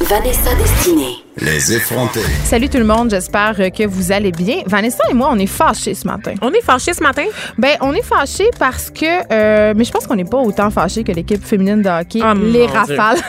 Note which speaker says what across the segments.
Speaker 1: Vanessa Destinée.
Speaker 2: Les effrontés.
Speaker 3: Salut tout le monde, j'espère que vous allez bien. Vanessa et moi, on est fâchés ce matin.
Speaker 4: On est fâchés ce matin?
Speaker 3: Ben, on est fâchés parce que, euh, mais je pense qu'on n'est pas autant fâchés que l'équipe féminine de hockey,
Speaker 4: Oh,
Speaker 3: les Rafales.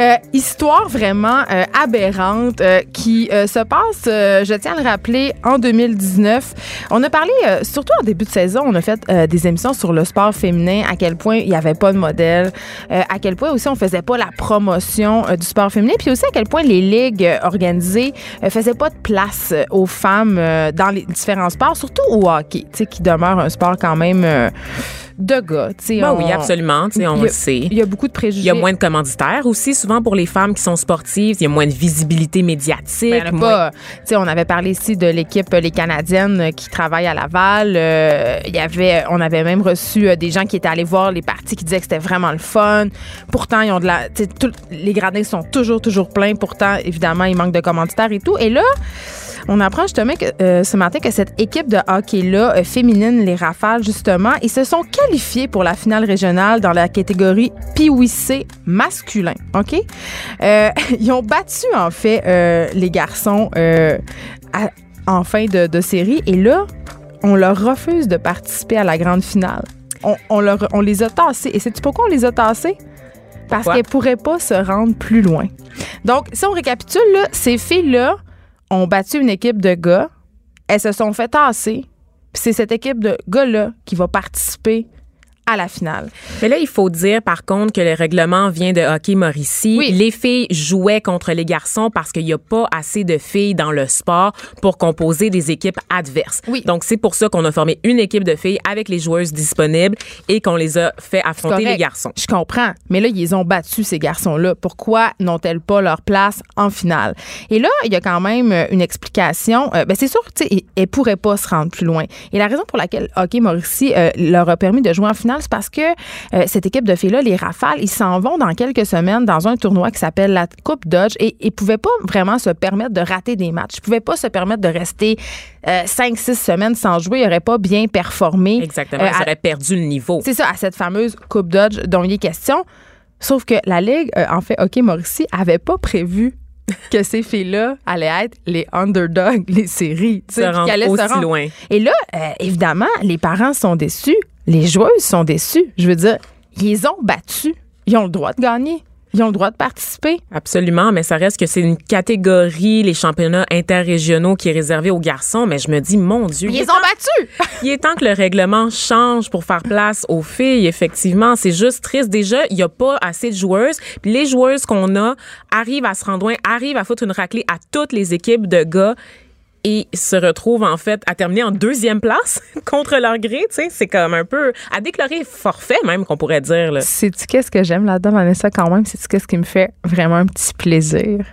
Speaker 3: Euh, histoire vraiment euh, aberrante euh, qui euh, se passe, euh, je tiens à le rappeler, en 2019. On a parlé, euh, surtout en début de saison, on a fait euh, des émissions sur le sport féminin, à quel point il n'y avait pas de modèle, euh, à quel point aussi on faisait pas la promotion euh, du sport féminin, puis aussi à quel point les ligues euh, organisées euh, faisaient pas de place euh, aux femmes dans les différents sports, surtout au hockey, qui demeure un sport quand même de gars. tu sais,
Speaker 4: Ben
Speaker 3: on-
Speaker 4: oui, absolument. tu sais, on
Speaker 3: il y a-
Speaker 4: le sait.
Speaker 3: Il y a beaucoup de préjugés.
Speaker 4: Il y a moins de commanditaires aussi, souvent pour les femmes qui sont sportives. Il y a moins de visibilité médiatique.
Speaker 3: Ben,
Speaker 4: moins-
Speaker 3: pas. Tu sais, on avait parlé ici de l'équipe euh, les Canadiennes euh, qui travaillent à Laval. Euh, y avait, on avait même reçu euh, des gens qui étaient allés voir les parties qui disaient que c'était vraiment le fun. Pourtant, ils ont de la, tout- les gradins sont toujours toujours pleins. Pourtant, évidemment, il manque de commanditaires et tout. Et là. On apprend justement que, euh, ce matin que cette équipe de hockey-là, euh, féminine, les Rafales, justement, ils se sont qualifiés pour la finale régionale dans la catégorie PWC masculin. OK? Euh, ils ont battu, en fait, les garçons à- en fin de, de série. Et là, on leur refuse de participer à la grande finale. On, on leur, on les a tassés. Et sais-tu pourquoi on les a tassés? Parce qu'elles pourraient pas se rendre plus loin. Donc, si on récapitule, là, ces filles-là ont battu une équipe de gars. Elles se sont fait tasser. Puis c'est cette équipe de gars-là qui va participer à la finale.
Speaker 4: Mais là, il faut dire, par contre, que le règlement vient de Hockey Mauricie.
Speaker 3: Oui.
Speaker 4: Les filles jouaient contre les garçons parce qu'il n'y a pas assez de filles dans le sport pour composer des équipes adverses.
Speaker 3: Oui.
Speaker 4: Donc, c'est pour ça qu'on a formé une équipe de filles avec les joueuses disponibles et qu'on les a fait affronter les garçons.
Speaker 3: Je comprends. Mais là, ils ont battu, ces garçons-là. Pourquoi n'ont-elles pas leur place en finale? Et là, il y a quand même euh, une explication. Euh, ben, c'est sûr, tu sais, elles ne pourraient pas se rendre plus loin. Et la raison pour laquelle Hockey Mauricie euh, leur a permis de jouer en finale, c'est parce que euh, cette équipe de filles-là, les Rafales, ils s'en vont dans quelques semaines dans un tournoi qui s'appelle la Coupe Dodge et ils ne pouvaient pas vraiment se permettre de rater des matchs. Ils ne pouvaient pas se permettre de rester 5-6 semaines sans jouer. Ils n'auraient pas bien performé.
Speaker 4: Exactement.
Speaker 3: Euh,
Speaker 4: Ils auraient perdu le niveau.
Speaker 3: c'est ça, à cette fameuse Coupe Dodge dont il est question. Sauf que la Ligue, euh, en fait, OK Mauricie, avait pas prévu que ces filles-là allaient être les underdogs, les séries. tu sais,
Speaker 4: Se
Speaker 3: qu'elles allaient se
Speaker 4: aussi
Speaker 3: rendre.
Speaker 4: loin.
Speaker 3: Et là, euh, évidemment, les parents sont déçus. Les joueuses sont déçues. Je veux dire, ils ont battus. Ils ont le droit de gagner. Ils ont le droit de participer.
Speaker 4: Absolument, mais ça reste que c'est une catégorie, les championnats interrégionaux, qui est réservé aux garçons. Mais je me dis, mon Dieu,
Speaker 3: Ils ont
Speaker 4: temps-
Speaker 3: battus.
Speaker 4: Il est temps que le règlement change pour faire place aux filles. Effectivement, c'est juste triste. Déjà, il n'y a pas assez de joueuses. Puis les joueuses qu'on a arrivent à se rendre loin, arrivent à foutre une raclée à toutes les équipes de gars et se retrouvent en fait à terminer en deuxième place contre leur gré. Tu sais, c'est comme un peu à déclarer forfait même qu'on pourrait dire. Là.
Speaker 3: Sais-tu qu'est-ce que j'aime là-dedans, Vanessa, quand même? Sais-tu qu'est-ce qui me fait vraiment un petit plaisir?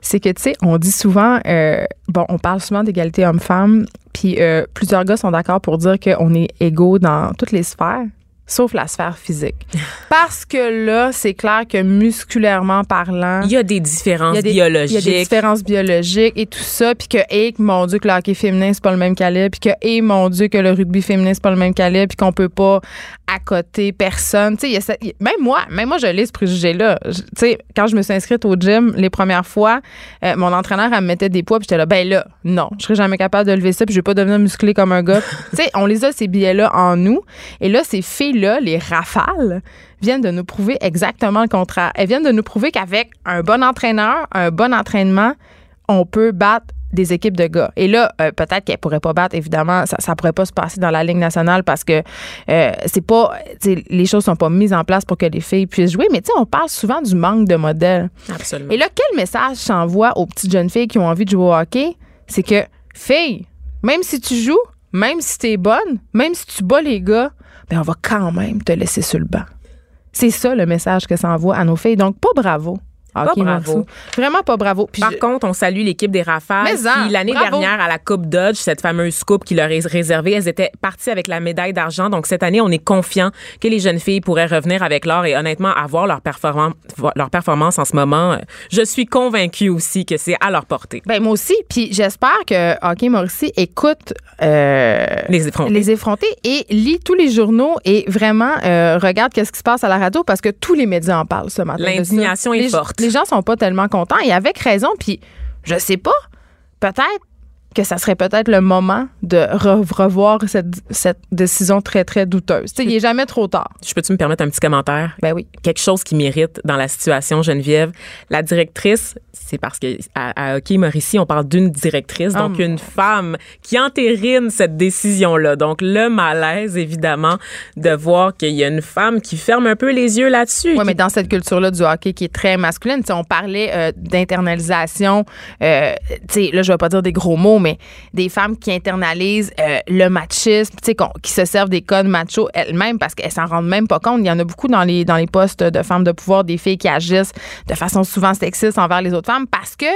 Speaker 3: C'est que, tu sais, on dit souvent, euh, bon, on parle souvent d'égalité homme-femme, puis euh, plusieurs gars sont d'accord pour dire qu'on est égaux dans toutes les sphères, sauf la sphère physique. Parce que là, c'est clair que musculairement parlant,
Speaker 4: Il y a des différences
Speaker 3: il y a des-
Speaker 4: biologiques.
Speaker 3: Il y a des différences biologiques et tout ça, puis que, et mon Dieu, que le hockey féminin, c'est pas le même calibre, puis que, et mon Dieu, que le rugby féminin, c'est pas le même calibre, puis qu'on peut pas accoter personne. Tu sais, même moi, même moi, je l'ai ce préjugé-là. Je- Tu sais, quand je me suis inscrite au gym les premières fois, euh, mon entraîneur, elle me mettait des poids, puis j'étais là, ben là, non, je serais jamais capable de lever ça, puis je vais pas devenir musclé comme un gars. tu sais, on les a, ces billets-là, en nous. Et là, ces filles-là, les rafales, viennent de nous prouver exactement le contraire. Elles viennent de nous prouver qu'avec un bon entraîneur, un bon entraînement, on peut battre des équipes de gars. Et là, euh, peut-être qu'elles pourraient pas battre, évidemment, ça, ça pourrait pas se passer dans la Ligue nationale parce que euh, c'est pas, tu les choses sont pas mises en place pour que les filles puissent jouer. Mais tu sais, on parle souvent du manque de modèles.
Speaker 4: Absolument.
Speaker 3: Et là, quel message j'envoie aux petites jeunes filles qui ont envie de jouer au hockey? C'est que, fille, même si tu joues, même si t'es bonne, même si tu bats les gars, ben on va quand même te laisser sur le banc. C'est ça le message que ça envoie à nos filles. Donc, pas bravo. Hockey
Speaker 4: bravo.
Speaker 3: Vraiment pas bravo. Puis
Speaker 4: Par
Speaker 3: je-
Speaker 4: contre, on salue l'équipe des Rafales
Speaker 3: Mais en,
Speaker 4: qui, l'année dernière, à la Coupe Dodge, cette fameuse coupe qui leur est réservée, elles étaient parties avec la médaille d'argent. Donc, cette année, on est confiant que les jeunes filles pourraient revenir avec l'or et honnêtement, avoir leur, performance, leur performance en ce moment. euh, Je suis convaincue aussi que c'est à leur portée.
Speaker 3: Ben moi aussi. Puis j'espère que Hockey Mauricie écoute euh,
Speaker 4: Les effrontés.
Speaker 3: les effrontés et lit tous les journaux et vraiment euh, regarde qu'est-ce qui se passe à la radio parce que tous les médias en parlent ce matin.
Speaker 4: L'indignation est
Speaker 3: Les-
Speaker 4: forte.
Speaker 3: Les gens sont pas tellement contents et avec raison. Puis je sais pas, peut-être que ça serait peut-être le moment de re- revoir cette, cette décision très, très douteuse. Tu sais, il est jamais trop tard.
Speaker 4: Je peux-tu me permettre un petit commentaire?
Speaker 3: Ben oui.
Speaker 4: quelque chose qui mérite dans la situation Geneviève. La directrice, c'est parce que à, à Hockey Mauricie, on parle d'une directrice, donc
Speaker 3: mon
Speaker 4: une femme qui entérine cette décision-là. Donc le malaise, évidemment, de voir qu'il y a une femme qui ferme un peu les yeux là-dessus.
Speaker 3: Oui,
Speaker 4: qui-
Speaker 3: mais dans cette culture-là du hockey qui est très masculine, on parlait euh, d'internalisation, euh, tu sais, là, je vais pas dire des gros mots, mais des femmes qui internalisent euh, le machisme, tu sais, qu'on- qui se servent des codes macho elles-mêmes parce qu'elles s'en rendent même pas compte. Il y en a beaucoup dans les, dans les postes de femmes de pouvoir, des filles qui agissent de façon souvent sexiste envers les autres femmes parce que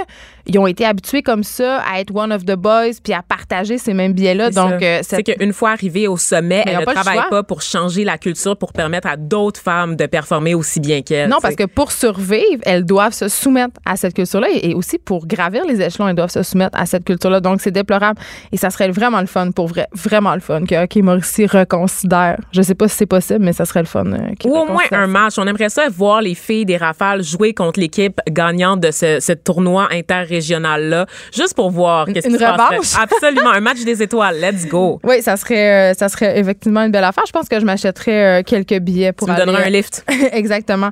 Speaker 3: ils ont été habitués comme ça à être one of the boys puis à partager ces mêmes biais-là. Donc, euh,
Speaker 4: c'est
Speaker 3: cette-
Speaker 4: qu'une fois arrivée au sommet,
Speaker 3: Mais
Speaker 4: elle ne
Speaker 3: pas le
Speaker 4: travaille pas pour changer la culture, pour permettre à d'autres femmes de performer aussi bien qu'elle.
Speaker 3: Non, parce que pour survivre, elles doivent se soumettre à cette culture-là et et aussi pour gravir les échelons, elles doivent se soumettre à cette culture-là. Donc, c'est déplorable et ça serait vraiment le fun pour vrai, vraiment le fun que Hockey Mauricie reconsidère. Je sais pas si c'est possible, mais ça serait le fun. euh,
Speaker 4: Ou au moins un match. On aimerait ça voir les filles des Rafales jouer contre l'équipe gagnante de ce, ce tournoi interrégional-là, juste pour voir qu'est-ce
Speaker 3: une
Speaker 4: qui se
Speaker 3: revanche?
Speaker 4: Absolument, un match des étoiles. Let's go.
Speaker 3: Oui, ça serait, euh, ça serait effectivement une belle affaire. Je pense que je m'achèterais euh, quelques billets pour
Speaker 4: Tu
Speaker 3: aller,
Speaker 4: un lift.
Speaker 3: Exactement.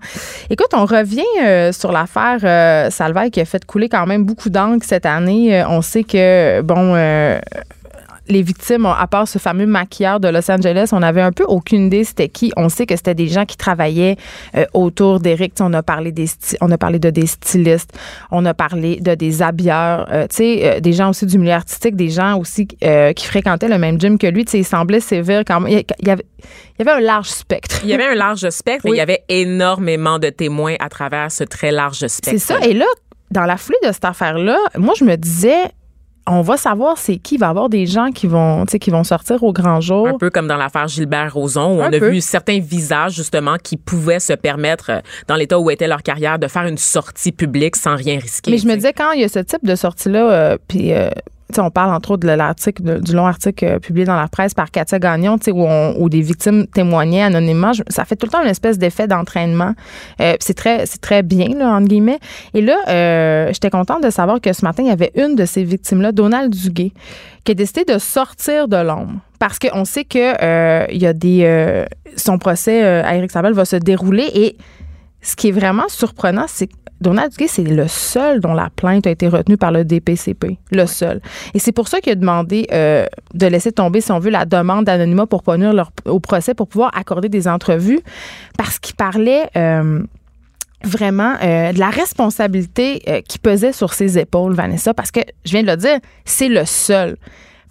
Speaker 3: Écoute, on revient euh, sur l'affaire euh, Salvaille qui a fait couler quand même beaucoup d'encre cette année. On sait que, bon, euh, les victimes, à part ce fameux maquilleur de Los Angeles, on n'avait un peu aucune idée c'était qui. On sait que c'était des gens qui travaillaient euh, autour sais, On a parlé des on a parlé de des stylistes, on a parlé de des habilleurs, euh, tu sais, euh, des gens aussi du milieu artistique, des gens aussi euh, qui fréquentaient le même gym que lui. Tu sais, il semblait sévère quand même. Il y- avait, il y avait un large spectre.
Speaker 4: Il y avait un large spectre
Speaker 3: Oui.
Speaker 4: il y avait énormément de témoins à travers ce très large spectre.
Speaker 3: C'est ça. Et là, dans la foulée de cette affaire-là, moi, je me disais, on va savoir c'est qui. Il va y avoir des gens qui vont, qui vont sortir au grand jour.
Speaker 4: Un peu comme dans l'affaire Gilbert Rozon, où
Speaker 3: Un
Speaker 4: on a
Speaker 3: peu.
Speaker 4: vu certains visages, justement, qui pouvaient se permettre, euh, dans l'état où était leur carrière, de faire une sortie publique sans rien risquer.
Speaker 3: Mais je me disais, quand il y a ce type de sortie-là, euh, puis. euh, on parle entre autres du long article euh, publié dans la presse par Katia Gagnon, où, des victimes témoignaient anonymement. Ça fait tout le temps une espèce d'effet d'entraînement. Euh, c'est très, c'est très bien, entre guillemets. Et là, euh, j'étais contente de savoir que ce matin, il y avait une de ces victimes-là, Donald Duguay, qui a décidé de sortir de l'ombre. Parce qu'on sait que y a des. son procès à Éric Sabel va se dérouler et ce qui est vraiment surprenant, c'est que Donald Duguay, c'est le seul dont la plainte a été retenue par le DPCP. Le seul. Et c'est pour ça qu'il a demandé euh, de laisser tomber, si on veut, la demande d'anonymat pour pas leur- au procès, pour pouvoir accorder des entrevues, parce qu'il parlait. euh, vraiment euh, de la responsabilité euh, qui pesait sur ses épaules, Vanessa, parce que, je viens de le dire, c'est le seul.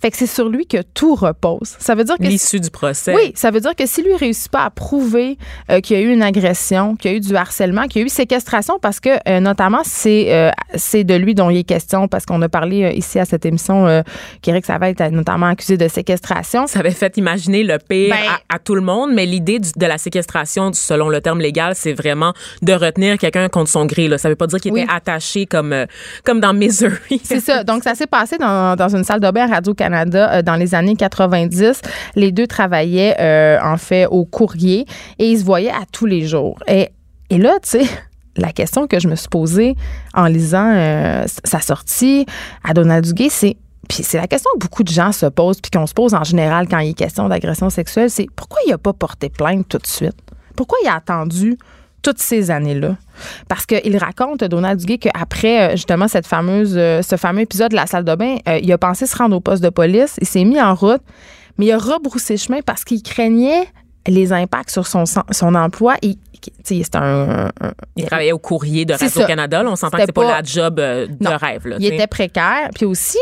Speaker 3: Fait que c'est sur lui que tout repose. Ça veut dire que
Speaker 4: L'issue du procès.
Speaker 3: oui, ça veut dire que si lui réussit pas à prouver euh, qu'il y a eu une agression, qu'il y a eu du harcèlement, qu'il y a eu séquestration, parce que euh, notamment c'est euh, c'est de lui dont il est question, parce qu'on a parlé ici à cette émission qu'Éric Savait est notamment accusé de séquestration.
Speaker 4: Ça avait fait imaginer le pire
Speaker 3: Ben-
Speaker 4: à, à tout le monde, mais l'idée de la séquestration, selon le terme légal, c'est vraiment de retenir quelqu'un contre son gré. Là. Ça veut pas dire qu'il
Speaker 3: Oui.
Speaker 4: était attaché comme, comme dans Misery.
Speaker 3: C'est ça. Donc, ça s'est passé dans, dans une salle de bain à Radio-Canada euh, dans les années 90. Les deux travaillaient, euh, en fait, au courrier et ils se voyaient à tous les jours. Et, là, tu sais, la question que je me suis posée en lisant euh, sa sortie à Donald Duguay, c'est puis c'est la question que beaucoup de gens se posent, puis qu'on se pose en général quand il est question d'agression sexuelle, c'est pourquoi il n'a pas porté plainte tout de suite? Pourquoi il a attendu toutes ces années-là. Parce qu'il raconte, Donald Duguay, qu'après, euh, justement, cette fameuse, euh, ce fameux épisode de la salle de bain, euh, il a pensé se rendre au poste de police, il s'est mis en route, mais il a rebroussé chemin parce qu'il craignait les impacts sur son, son emploi. C'est un, un-
Speaker 4: Il travaillait au courrier de. Radio-Canada. On s'entend que c'est pas,
Speaker 3: pas-
Speaker 4: la job de
Speaker 3: Non.
Speaker 4: rêve. Là,
Speaker 3: il était précaire. Puis aussi,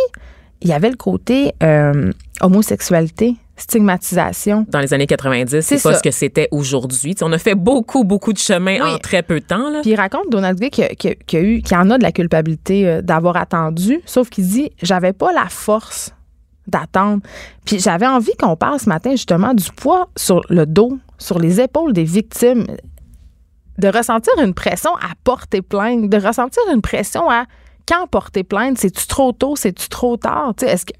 Speaker 3: il y avait le côté euh, homosexualité. Stigmatisation.
Speaker 4: Dans les années 90,
Speaker 3: C'est
Speaker 4: pas
Speaker 3: ça.
Speaker 4: ce que c'était aujourd'hui. On a fait beaucoup, beaucoup de chemin
Speaker 3: Oui.
Speaker 4: en très peu de temps. Là.
Speaker 3: Puis il raconte Donald Gay qu'il qu'il en a de la culpabilité euh, d'avoir attendu, sauf qu'il dit j'avais pas la force d'attendre. Puis j'avais envie qu'on parle ce matin justement du poids sur le dos, sur les épaules des victimes, de ressentir une pression à porter plainte, de ressentir une pression à quand porter plainte, c'est-tu trop tôt, c'est-tu trop tard, tu sais, est-ce que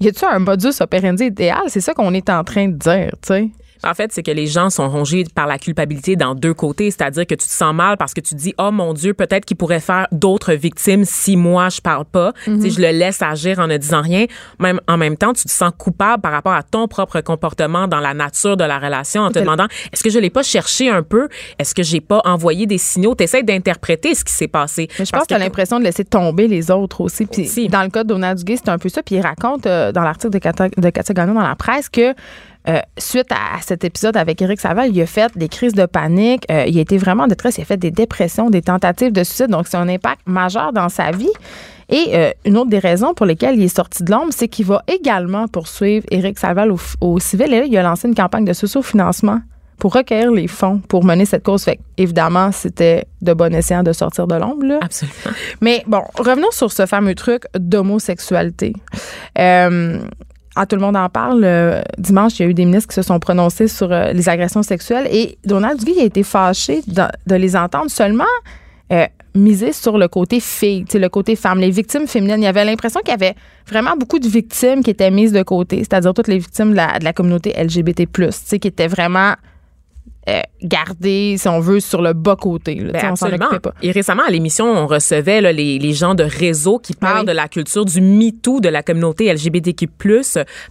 Speaker 3: y a-tu un modus operandi idéal? C'est ça qu'on est en train de dire, tu sais.
Speaker 4: En fait, c'est que les gens sont rongés par la culpabilité dans deux côtés, c'est-à-dire que tu te sens mal parce que tu te dis oh mon dieu, peut-être qu'il pourrait faire d'autres victimes si moi je parle pas,
Speaker 3: Mhm.
Speaker 4: si je le laisse agir en ne disant rien. Même en même temps, tu te sens coupable par rapport à ton propre comportement dans la nature de la relation en te demandant est-ce que je l'ai pas cherché un peu, est-ce que j'ai pas envoyé des signaux, t'essaies d'interpréter ce qui s'est passé.
Speaker 3: Mais je
Speaker 4: Parce
Speaker 3: pense que tu as l'impression de laisser tomber les autres aussi. Puis
Speaker 4: Aussi.
Speaker 3: dans le cas de Donald Duguay, c'est un peu ça. Puis il raconte euh, dans l'article de Katia, de Katia Gagnon dans la presse que euh, suite à, à cet épisode avec Éric Saval, il a fait des crises de panique. euh, il a été vraiment en détresse. Il a fait des dépressions, des tentatives de suicide. Donc, c'est un impact majeur dans sa vie. Et euh, une autre des raisons pour lesquelles il est sorti de l'ombre, c'est qu'il va également poursuivre Éric Saval au, au civil. Et là, il a lancé une campagne de socio-financement pour recueillir les fonds pour mener cette cause. Fait évidemment, c'était de bon escient de sortir de l'ombre. là.
Speaker 4: Absolument.
Speaker 3: Mais bon, revenons sur ce fameux truc d'homosexualité. Euh, ah, tout le monde en parle. euh, dimanche, il y a eu des ministres qui se sont prononcés sur euh, les agressions sexuelles et Donald Duguay a été fâché de, les entendre seulement euh, miser sur le côté fille, le côté femme, les victimes féminines. Il y avait l'impression qu'il y avait vraiment beaucoup de victimes qui étaient mises de côté, c'est-à-dire toutes les victimes de la, de la communauté LGBT+, qui étaient vraiment euh, gardées, si on veut, sur le bas côté. là. Tu
Speaker 4: Ben,
Speaker 3: on s'en
Speaker 4: absolument.
Speaker 3: occupait pas.
Speaker 4: Et récemment, à l'émission, on recevait là, les, les gens de réseau qui parlent
Speaker 3: Ah oui.
Speaker 4: de la culture du MeToo de la communauté LGBTQ+,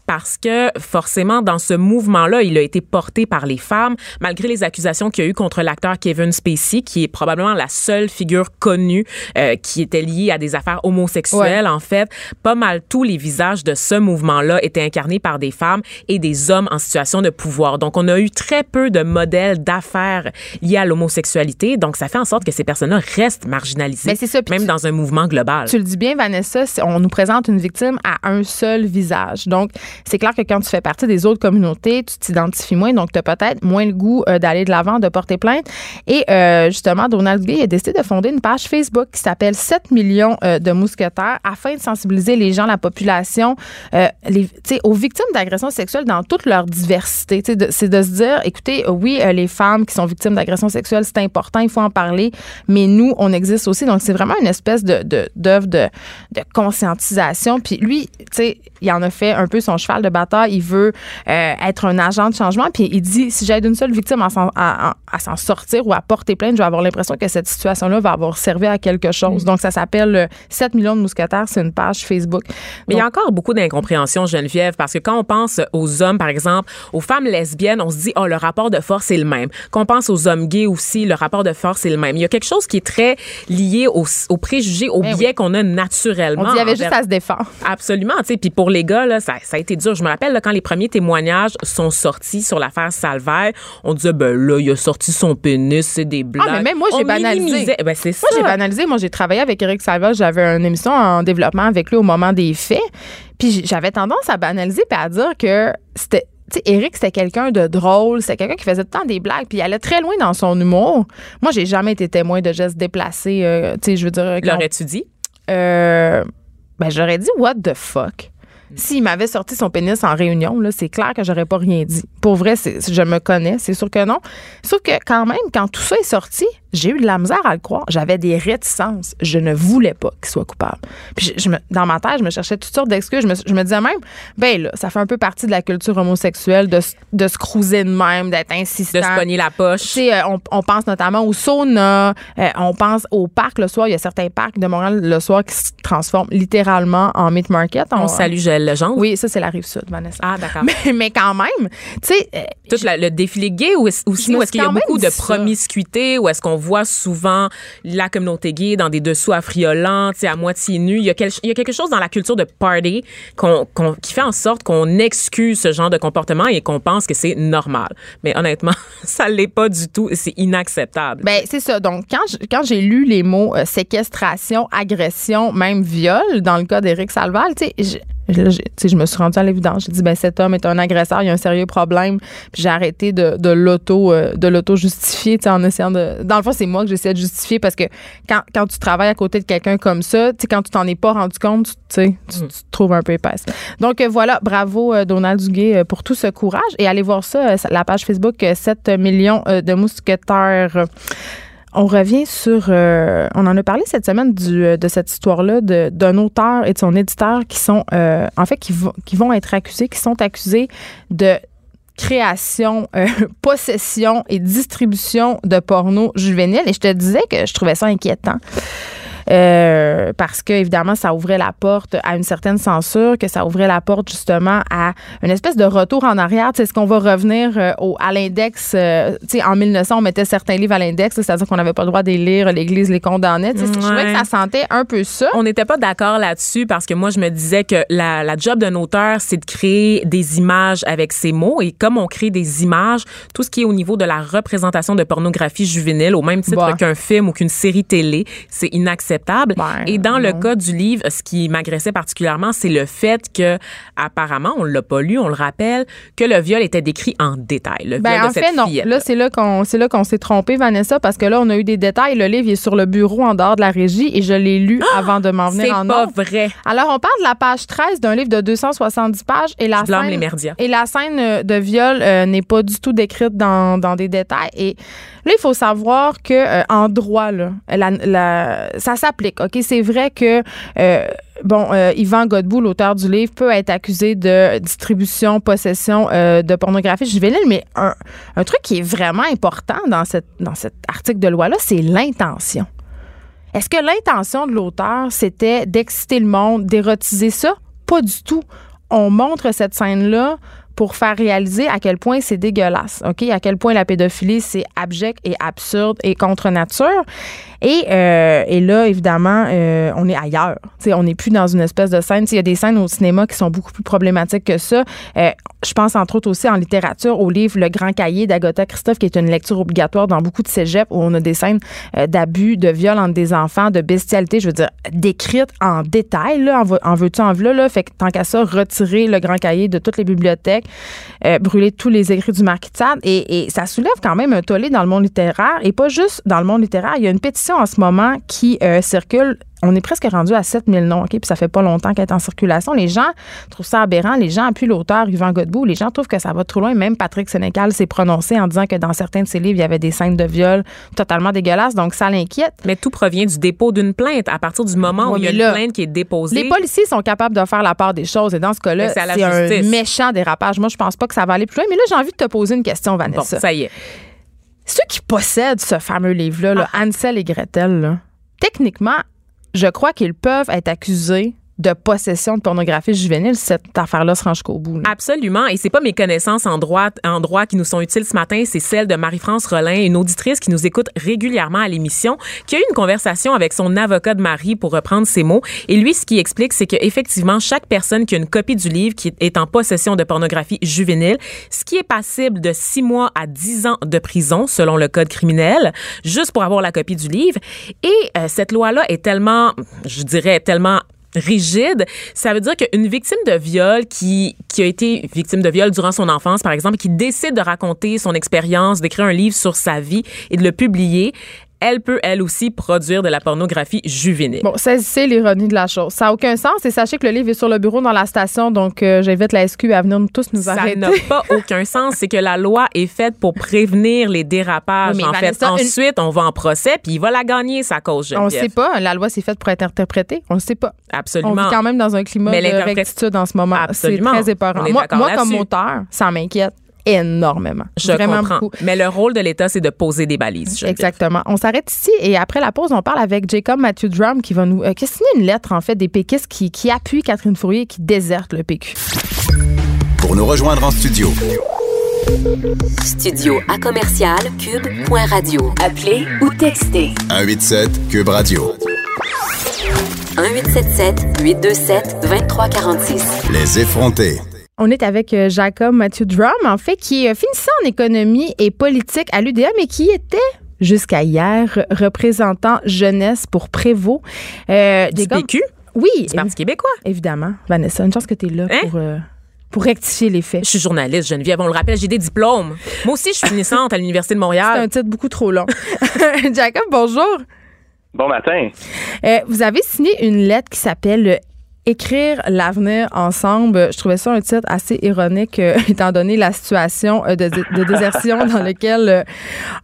Speaker 4: parce que forcément, dans ce mouvement-là, il a été porté par les femmes, malgré les accusations qu'il y a eu contre l'acteur Kevin Spacey, qui est probablement la seule figure connue euh, qui était liée à des affaires homosexuelles. En fait, pas mal tous les visages de ce mouvement-là étaient incarnés par des femmes et des hommes en situation de pouvoir. Donc, on a eu très peu de modèles d'affaires liés à l'homosexualité. Donc, ça fait en sorte que ces personnes-là restent marginalisées,
Speaker 3: c'est ça.
Speaker 4: Même
Speaker 3: tu-
Speaker 4: dans un mouvement global.
Speaker 3: Tu le dis bien, Vanessa, c'est- on nous présente une victime à un seul visage. Donc, c'est clair que quand tu fais partie des autres communautés, tu t'identifies moins, donc tu as peut-être moins le goût euh, d'aller de l'avant, de porter plainte. Et euh, justement, Donald Gay a décidé de fonder une page Facebook qui s'appelle 7 millions euh, de mousquetaires afin de sensibiliser les gens, la population, les, aux victimes d'agressions sexuelles dans toute leur diversité. Sais, de- C'est de se dire, écoutez, oui, les femmes qui sont victimes d'agressions sexuelles, c'est important, il faut en parler, mais nous, on existe aussi. Donc, c'est vraiment une espèce de de- d'œuvre de, de conscientisation. Puis lui, tu sais, il en a fait un peu son cheval de bataille. Il veut euh, être un agent de changement. Puis il dit, si j'aide une seule victime à s'en, à- à- à s'en sortir ou à porter plainte, je vais avoir l'impression que cette situation-là va avoir servi à quelque chose. Donc, ça s'appelle euh, 7 millions de mousquetaires. C'est une page Facebook.
Speaker 4: Mais il y a encore beaucoup d'incompréhension, Geneviève, parce que quand on pense aux hommes, par exemple, aux femmes lesbiennes, on se dit, oh, le rapport de force est le même. Quand on pense aux hommes gays aussi, le rapport de force est le même. Il y a quelque chose qui est très lié aux, aux préjugés, aux
Speaker 3: Ben
Speaker 4: biais qu'on a naturellement.
Speaker 3: on dit, il y avait juste à se défendre.
Speaker 4: Absolument, tu sais. Puis pour les gars, là, ça, ça a été dur. Je me rappelle là, quand les premiers témoignages sont sortis sur l'affaire Salvaire, on disait ben là, il a sorti son pénis, c'est des blagues.
Speaker 3: Ah, mais même moi, j'ai banalisé.
Speaker 4: Ben c'est ça.
Speaker 3: Moi, j'ai banalisé. Moi, j'ai travaillé avec Eric Salva. J'avais une émission en développement avec lui au moment des faits. Puis j'avais tendance à banaliser puis à dire que c'était. Tu sais, Eric, c'était quelqu'un de drôle, c'était quelqu'un qui faisait tout le temps des blagues, puis il allait très loin dans son humour. Moi, j'ai jamais été témoin de gestes déplacés. euh, tu sais, je veux dire. quand-
Speaker 4: L'aurais-tu dit?
Speaker 3: euh, ben, j'aurais dit what the fuck? S'il m'avait sorti son pénis en réunion, là, c'est clair que j'aurais pas rien dit. Pour vrai, je me connais, c'est sûr que non. Sauf que quand même, quand tout ça est sorti, j'ai eu de la misère à le croire. J'avais des réticences. Je ne voulais pas qu'il soit coupable. Puis je, je me- dans ma tête, je me cherchais toutes sortes d'excuses. Je me, je me disais même, ben là, ça fait un peu partie de la culture homosexuelle de, se- de se cruiser de même, d'être insistant.
Speaker 4: De se pogner la poche.
Speaker 3: Tu sais, euh, on, on pense notamment au sauna, euh, on pense au parc le soir. Il y a certains parcs de Montréal le soir qui se transforment littéralement en meat market.
Speaker 4: On salue Joël Legendre.
Speaker 3: Oui, ça, c'est la rive sud, Vanessa.
Speaker 4: Ah, d'accord.
Speaker 3: Mais, mais quand même, tu sais, euh,
Speaker 4: Tout la- le défilé gay ou aussi est-ce qu'il y a beaucoup de promiscuité ou est-ce qu'on voit souvent la communauté gay dans des dessous affriolants, à moitié nus. Il y, a quel- il y a quelque chose dans la culture de party qui fait en sorte qu'on excuse ce genre de comportement et qu'on pense que c'est normal. Mais honnêtement, ça l'est pas du tout et c'est inacceptable.
Speaker 3: Ben, c'est ça. Donc, quand j'ai lu les mots euh, séquestration, agression, même viol, dans le cas d'Éric Salval, tu sais, Là, je me suis rendue à l'évidence. J'ai dit, ben, cet homme est un agresseur, il y a un sérieux problème. Puis j'ai arrêté de, de l'auto, euh, de l'auto-justifier, sais, en essayant de. Dans le fond, c'est moi que j'essaie de justifier parce que quand, quand tu travailles à côté de quelqu'un comme ça, tu quand tu t'en es pas rendu compte, tu tu tu te trouves un peu épaisse. Donc euh, voilà, bravo euh, Donald Duguay euh, pour tout ce courage. Et allez voir ça, euh, la page Facebook euh, 7 millions euh, de mousquetaires. On revient sur. euh, on en a parlé cette semaine euh, de cette histoire-là d'un auteur et de son éditeur qui sont, euh, en fait, qui, vont- être accusés, qui sont accusés de création, possession et distribution de porno juvénile. Et je te disais que je trouvais ça inquiétant. Euh, parce que évidemment ça ouvrait la porte à une certaine censure, que ça ouvrait la porte justement à une espèce de retour en arrière. Sais, Est-ce qu'on va revenir euh, au, à l'index euh, tu sais, En 1900, on mettait certains livres à l'index, c'est-à-dire qu'on n'avait pas le droit de les lire, l'Église les condamnait. Tu sais, Je trouvais
Speaker 4: Ouais.
Speaker 3: que ça sentait un peu ça.
Speaker 4: On n'était pas d'accord là-dessus parce que moi, je me disais que la, la job d'un auteur, c'est de créer des images avec ses mots. Et comme on crée des images, tout ce qui est au niveau de la représentation de pornographie juvénile, au même titre
Speaker 3: Bah.
Speaker 4: qu'un film ou qu'une série télé, c'est inacceptable.
Speaker 3: Ben,
Speaker 4: et dans le cas du livre, ce qui m'agressait particulièrement, c'est le fait que, apparemment, on l'a pas lu, on le rappelle, que le viol était décrit en détail. Le
Speaker 3: Ben,
Speaker 4: viol
Speaker 3: en
Speaker 4: de cette
Speaker 3: fait, non.
Speaker 4: fillette.
Speaker 3: Là, c'est là qu'on c'est là qu'on s'est trompé, Vanessa, parce que là, on a eu des détails. Le livre il est sur le bureau en dehors de la régie et je l'ai lu avant de m'en venir
Speaker 4: c'est
Speaker 3: en
Speaker 4: pas
Speaker 3: ondes.
Speaker 4: vrai.
Speaker 3: Alors, on parle de la page 13 d'un livre de 270 pages et la
Speaker 4: Je
Speaker 3: scène,
Speaker 4: les.
Speaker 3: Et la scène euh, de viol euh, n'est pas du tout décrite dans, dans des détails. Et là, il faut savoir que euh, en droit, là, la- la- ça s'applique. Ok, c'est vrai que euh, bon, euh, Yvan Godbout, l'auteur du livre, peut être accusé de distribution, possession euh, de pornographie juvénile, mais un, un truc qui est vraiment important dans cette dans cet article de loi là, c'est l'intention. Est-ce que l'intention de l'auteur, c'était d'exciter le monde, d'érotiser ça? Pas du tout. On montre cette scène-là pour faire réaliser à quel point c'est dégueulasse, OK? À quel point la pédophilie, c'est abject et absurde et contre nature. Et, euh, et là, évidemment, euh, on est ailleurs. On n'est plus dans une espèce de scène. Il y a des scènes au cinéma qui sont beaucoup plus problématiques que ça. Euh, je pense entre autres aussi en littérature au livre Le Grand Cahier d'Agatha Christophe, qui est une lecture obligatoire dans beaucoup de cégeps où on a des scènes d'abus, de viol entre des enfants, de bestialité, je veux dire, décrites en détail. Là, en, veux- en veux-tu, en veux là? Fait que tant qu'à ça, retirer Le Grand Cahier de toutes les bibliothèques, brûler tous les écrits du Marquis de Sade. Et, et ça soulève quand même un tollé dans le monde littéraire. Et pas juste dans le monde littéraire. Il y a une pétition en ce moment qui euh, circule. On est presque rendu à 7000 noms, OK? Puis ça fait pas longtemps qu'elle est en circulation. Les gens trouvent ça aberrant. Les gens appuient l'auteur Yvan Godbout. Les gens trouvent que ça va trop loin. Même Patrick Sénécal s'est prononcé en disant que dans certains de ses livres, il y avait des scènes de viol totalement dégueulasses. Donc, ça l'inquiète.
Speaker 4: Mais tout provient du dépôt d'une plainte. À partir du moment où il y a une plainte qui est déposée.
Speaker 3: Les policiers sont capables de faire la part des choses. Et dans ce cas-là,
Speaker 4: Mais c'est
Speaker 3: un méchant dérapage. Moi, je pense pas que ça va aller plus loin. Mais là, j'ai envie de te poser une question,
Speaker 4: Bon,
Speaker 3: Vanessa.
Speaker 4: ça y est.
Speaker 3: Ceux qui possèdent ce fameux livre-là, là,
Speaker 4: Ah.
Speaker 3: Ansel et Gretel, là, techniquement, je crois qu'ils peuvent être accusés de possession de pornographie juvénile cette affaire-là se range jusqu'au bout.
Speaker 4: Absolument. Et c'est pas mes connaissances en droit, en droit qui nous sont utiles ce matin, c'est celle de Marie-France Rollin, une auditrice qui nous écoute régulièrement à l'émission, qui a eu une conversation avec son avocat de mari pour reprendre ses mots. Et lui, ce qu'il explique, c'est qu'effectivement, chaque personne qui a une copie du livre qui est en possession de pornographie juvénile, ce qui est passible de six mois à dix ans de prison, selon le code criminel, juste pour avoir la copie du livre. Et euh, cette loi-là est tellement, je dirais, tellement rigide, ça veut dire qu'une victime de viol qui, qui a été victime de viol durant son enfance, par exemple, qui décide de raconter son expérience, d'écrire un livre sur sa vie et de le publier, elle peut, elle aussi, produire de la pornographie juvénile.
Speaker 3: Bon, saisissez l'ironie de la chose. Ça n'a aucun sens et sachez que le livre est sur le bureau dans la station, donc euh, j'invite la SQ à venir nous tous nous
Speaker 4: ça
Speaker 3: arrêter.
Speaker 4: n'a pas aucun sens. C'est que la loi est faite pour prévenir les dérapages.
Speaker 3: Oui,
Speaker 4: en fait,
Speaker 3: une-
Speaker 4: ensuite, on va en procès, puis il va la gagner, sa cause,
Speaker 3: On ne
Speaker 4: Geneviève.
Speaker 3: sait pas. La loi, c'est faite pour être interprétée. On ne sait pas. On
Speaker 4: Absolument.
Speaker 3: vit quand même dans un climat
Speaker 4: Mais
Speaker 3: de rectitude en ce moment. C'est
Speaker 4: Absolument.
Speaker 3: très épeurant.
Speaker 4: On
Speaker 3: Moi, moi comme auteur, ça m'inquiète énormément.
Speaker 4: Je
Speaker 3: Vraiment
Speaker 4: comprends.
Speaker 3: beaucoup.
Speaker 4: Mais le rôle de l'État, c'est de poser des balises. Geneviève.
Speaker 3: Exactement. On s'arrête ici et après la pause, on parle avec Jacob Matthew Drum qui va nous euh, qui a signé une lettre en fait des péquistes qui, qui appuient Catherine Fourier et qui désertent le PQ.
Speaker 2: Pour nous rejoindre en studio,
Speaker 1: Studio à commercial cube.radio. Appelez ou textez
Speaker 2: 187 Cube Radio.
Speaker 1: 1877 827 2346.
Speaker 2: Les effrontés.
Speaker 3: On est avec euh, Jacob Matthew Drum en fait qui est euh, finissant en économie et politique à l'UDM et qui était jusqu'à hier représentant jeunesse pour Prévost. Euh,
Speaker 4: Du PQ?
Speaker 3: Oui,
Speaker 4: du Parti québécois.
Speaker 3: évidemment. Vanessa, une chance que tu es là
Speaker 4: Hein?
Speaker 3: pour, euh, pour rectifier les faits.
Speaker 4: Je suis journaliste, Geneviève, on le rappelle, j'ai des diplômes. Moi aussi, je suis finissante à l'Université de
Speaker 3: C'est
Speaker 4: Montréal.
Speaker 3: un titre beaucoup trop long. Jacob, bonjour.
Speaker 5: Bon matin.
Speaker 3: Euh, vous avez signé une lettre qui s'appelle euh, Écrire l'avenir ensemble. Je trouvais ça un titre assez ironique, euh, étant donné la situation euh, de, de désertion dans laquelle euh,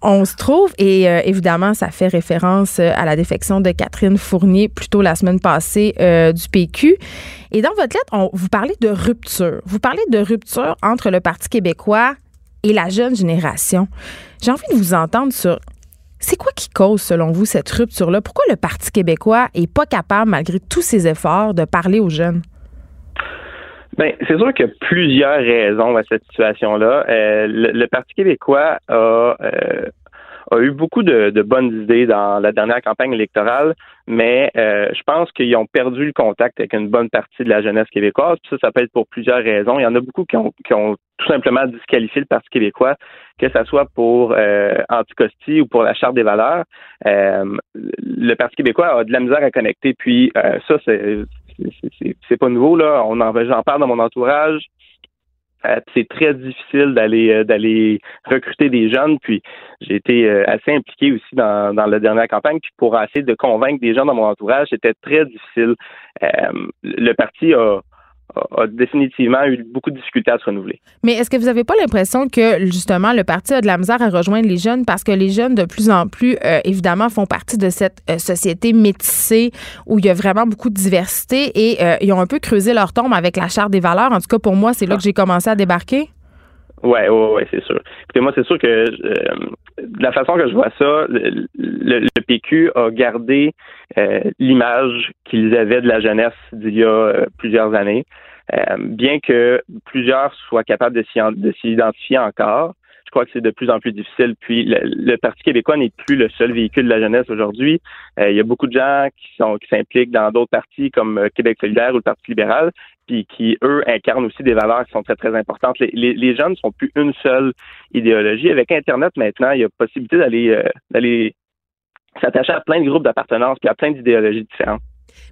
Speaker 3: on se trouve. Et évidemment, ça fait référence à la défection de Catherine Fournier, plutôt la semaine passée, du PQ. Et dans votre lettre, on, vous parlez de rupture. Vous parlez de rupture entre le Parti québécois et la jeune génération. J'ai envie de vous entendre sur c'est quoi qui cause, selon vous, cette rupture-là? Pourquoi le Parti québécois est pas capable, malgré tous ses efforts, de parler aux jeunes?
Speaker 5: Ben, c'est sûr qu'il y a plusieurs raisons à cette situation-là. Euh, le, Parti québécois a, euh, eu beaucoup de, de bonnes idées dans la dernière campagne électorale, mais euh, je pense qu'ils ont perdu le contact avec une bonne partie de la jeunesse québécoise. Puis ça, ça peut être pour plusieurs raisons. Il y en a beaucoup qui ont, qui ont tout simplement disqualifié le Parti québécois, que ce soit pour euh, Anticosti ou pour la Charte des valeurs. Euh, le Parti québécois a de la misère à connecter. Puis euh, ça, c'est c'est- pas nouveau là. On en j'en parle dans mon entourage. Euh, c'est très difficile d'aller euh, d'aller recruter des jeunes. Puis j'ai été euh, assez impliqué aussi dans, dans la dernière campagne. Puis pour essayer de convaincre des gens dans mon entourage, c'était très difficile. Le parti a, a, définitivement eu beaucoup de difficultés à se renouveler.
Speaker 3: Mais est-ce que vous n'avez pas l'impression que, justement, le parti a de la misère à rejoindre les jeunes parce que les jeunes, de plus en plus, euh, évidemment, font partie de cette euh, société métissée où il y a vraiment beaucoup de diversité et euh, ils ont un peu creusé leur tombe avec la charte des valeurs? En tout cas, pour moi, c'est là que j'ai commencé à débarquer.
Speaker 5: Ouais, ouais, ouais, c'est sûr. Écoutez, moi, c'est sûr que euh, de la façon que je vois ça, le, le- le PQ a gardé euh, l'image qu'ils avaient de la jeunesse d'il y a euh, plusieurs années, Euh, bien que plusieurs soient capables de s'y en- de s'y identifier encore. Je crois que c'est de plus en plus difficile. Puis le, le Parti québécois n'est plus le seul véhicule de la jeunesse aujourd'hui. Euh, il y a beaucoup de gens qui sont qui s'impliquent dans d'autres partis comme euh, Québec solidaire ou le Parti libéral, puis qui, eux, incarnent aussi des valeurs qui sont très, très importantes. Les, jeunes ne sont plus une seule idéologie. Avec Internet, maintenant, il y a possibilité d'aller euh, s'attacher à plein de groupes d'appartenance puis à plein d'idéologies différentes.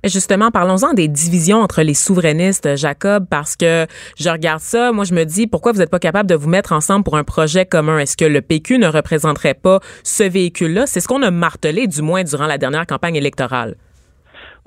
Speaker 4: Justement, parlons-en des divisions entre les souverainistes, Jacob, parce que je regarde ça, moi je me dis, pourquoi vous n'êtes pas capable de vous mettre ensemble pour un projet commun? Est-ce que le PQ ne représenterait pas ce véhicule-là? C'est ce qu'on a martelé, du moins, durant la dernière campagne électorale.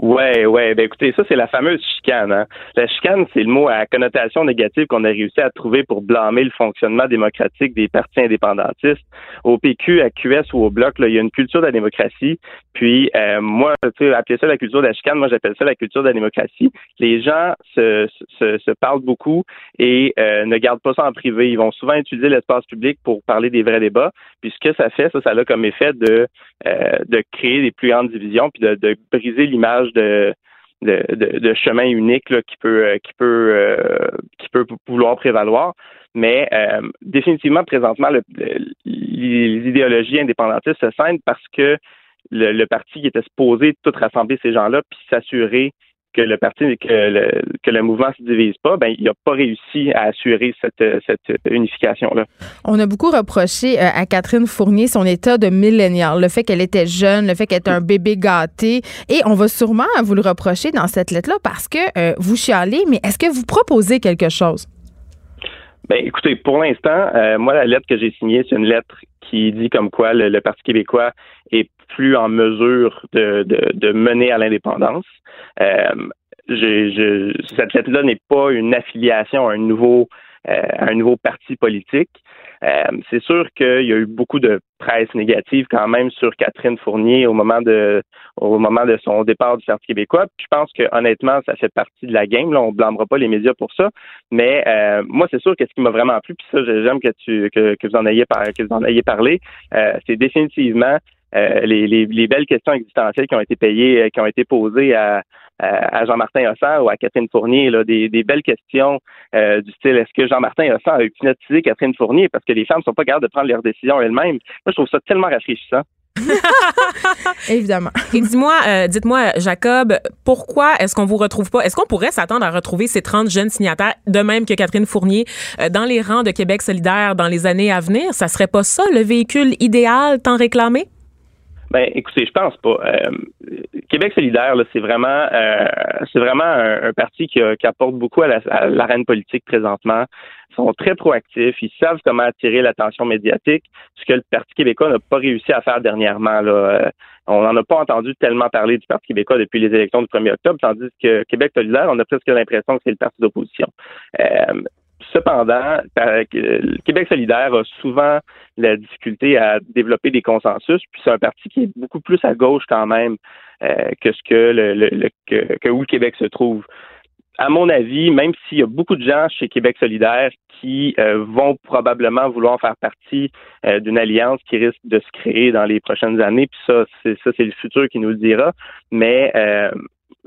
Speaker 5: Ouais, ouais. Ben écoutez, ça c'est la fameuse chicane. Hein. La chicane, c'est le mot à connotation négative qu'on a réussi à trouver pour blâmer le fonctionnement démocratique des partis indépendantistes. Au PQ, à QS ou au Bloc, là, il y a une culture de la démocratie. Puis euh, moi, tu sais, appeler ça la culture de la chicane, moi j'appelle ça la culture de la démocratie. Les gens se, se, se parlent beaucoup et euh, ne gardent pas ça en privé. Ils vont souvent utiliser l'espace public pour parler des vrais débats. Puis ce que ça fait, ça, ça a comme effet de euh, de créer des plus grandes divisions puis de, de briser l'image de, chemin unique qui peut euh, qui peut euh, qui peut vouloir prévaloir. Mais euh, définitivement, présentement, le, le- les idéologies indépendantistes se scindent parce que le, le parti qui était supposé tout rassembler ces gens-là puis s'assurer que le parti que le, que le mouvement se divise pas, ben il n'a pas réussi à assurer cette, cette unification là.
Speaker 3: On a beaucoup reproché euh, à Catherine Fournier son état de millénial, le fait qu'elle était jeune, le fait qu'elle était un bébé gâté. Et on va sûrement vous le reprocher dans cette lettre-là parce que euh, vous chialez, mais est-ce que vous proposez quelque chose?
Speaker 5: Ben, écoutez, pour l'instant, euh, moi, la lettre que j'ai signée, c'est une lettre qui dit comme quoi le, le Parti québécois est plus en mesure de, de, de mener à l'indépendance. Euh, lettre-là n'est pas une affiliation à un nouveau, euh, à un nouveau parti politique. Euh, c'est sûr qu'il y a eu beaucoup de presse négative quand même sur Catherine Fournier au moment de au moment de son départ du Parti québécois. Puis je pense que honnêtement, ça fait partie de la game. Là, on blâmera pas les médias pour ça. Mais euh, moi, c'est sûr que ce qui m'a vraiment plu, puis ça, j'aime que tu que, que vous en ayez par, que vous en ayez parlé, euh, c'est définitivement euh, les, les, les belles questions existentielles qui ont été payées, euh, qui ont été posées à, à à Jean-Martin Hossan ou à Catherine Fournier, là, des, des belles questions euh, du style est-ce que Jean-Martin Hossan a hypnotisé Catherine Fournier? Parce que les femmes sont pas capables de prendre leurs décisions elles-mêmes. Moi, je trouve ça tellement rafraîchissant.
Speaker 3: Évidemment.
Speaker 4: Et dis-moi, euh, dites-moi, Jacob, pourquoi est-ce qu'on vous retrouve pas? Est-ce qu'on pourrait s'attendre à retrouver ces 30 jeunes signataires, de même que Catherine Fournier, euh, dans les rangs de Québec solidaire dans les années à venir? Ça serait pas ça le véhicule idéal tant réclamé?
Speaker 5: Ben, écoutez, je pense pas. Euh, Québec solidaire, c'est vraiment, euh, c'est vraiment un, parti qui, apporte beaucoup à l'arène politique présentement. Ils sont très proactifs, ils savent comment attirer l'attention médiatique, ce que le Parti québécois n'a pas réussi à faire dernièrement. Là. Euh, on n'en a pas entendu tellement parler du Parti québécois depuis les élections du 1er octobre, tandis que Québec solidaire, on a presque l'impression que c'est le parti d'opposition. Euh, cependant, Québec solidaire a souvent la difficulté à développer des consensus, puis c'est un parti qui est beaucoup plus à gauche quand même euh, que ce que le, que, où le Québec se trouve à mon avis, même s'il y a beaucoup de gens chez Québec solidaire qui euh, vont probablement vouloir faire partie euh, d'une alliance qui risque de se créer dans les prochaines années, puis ça, c'est ça, c'est le futur qui nous le dira. Mais euh,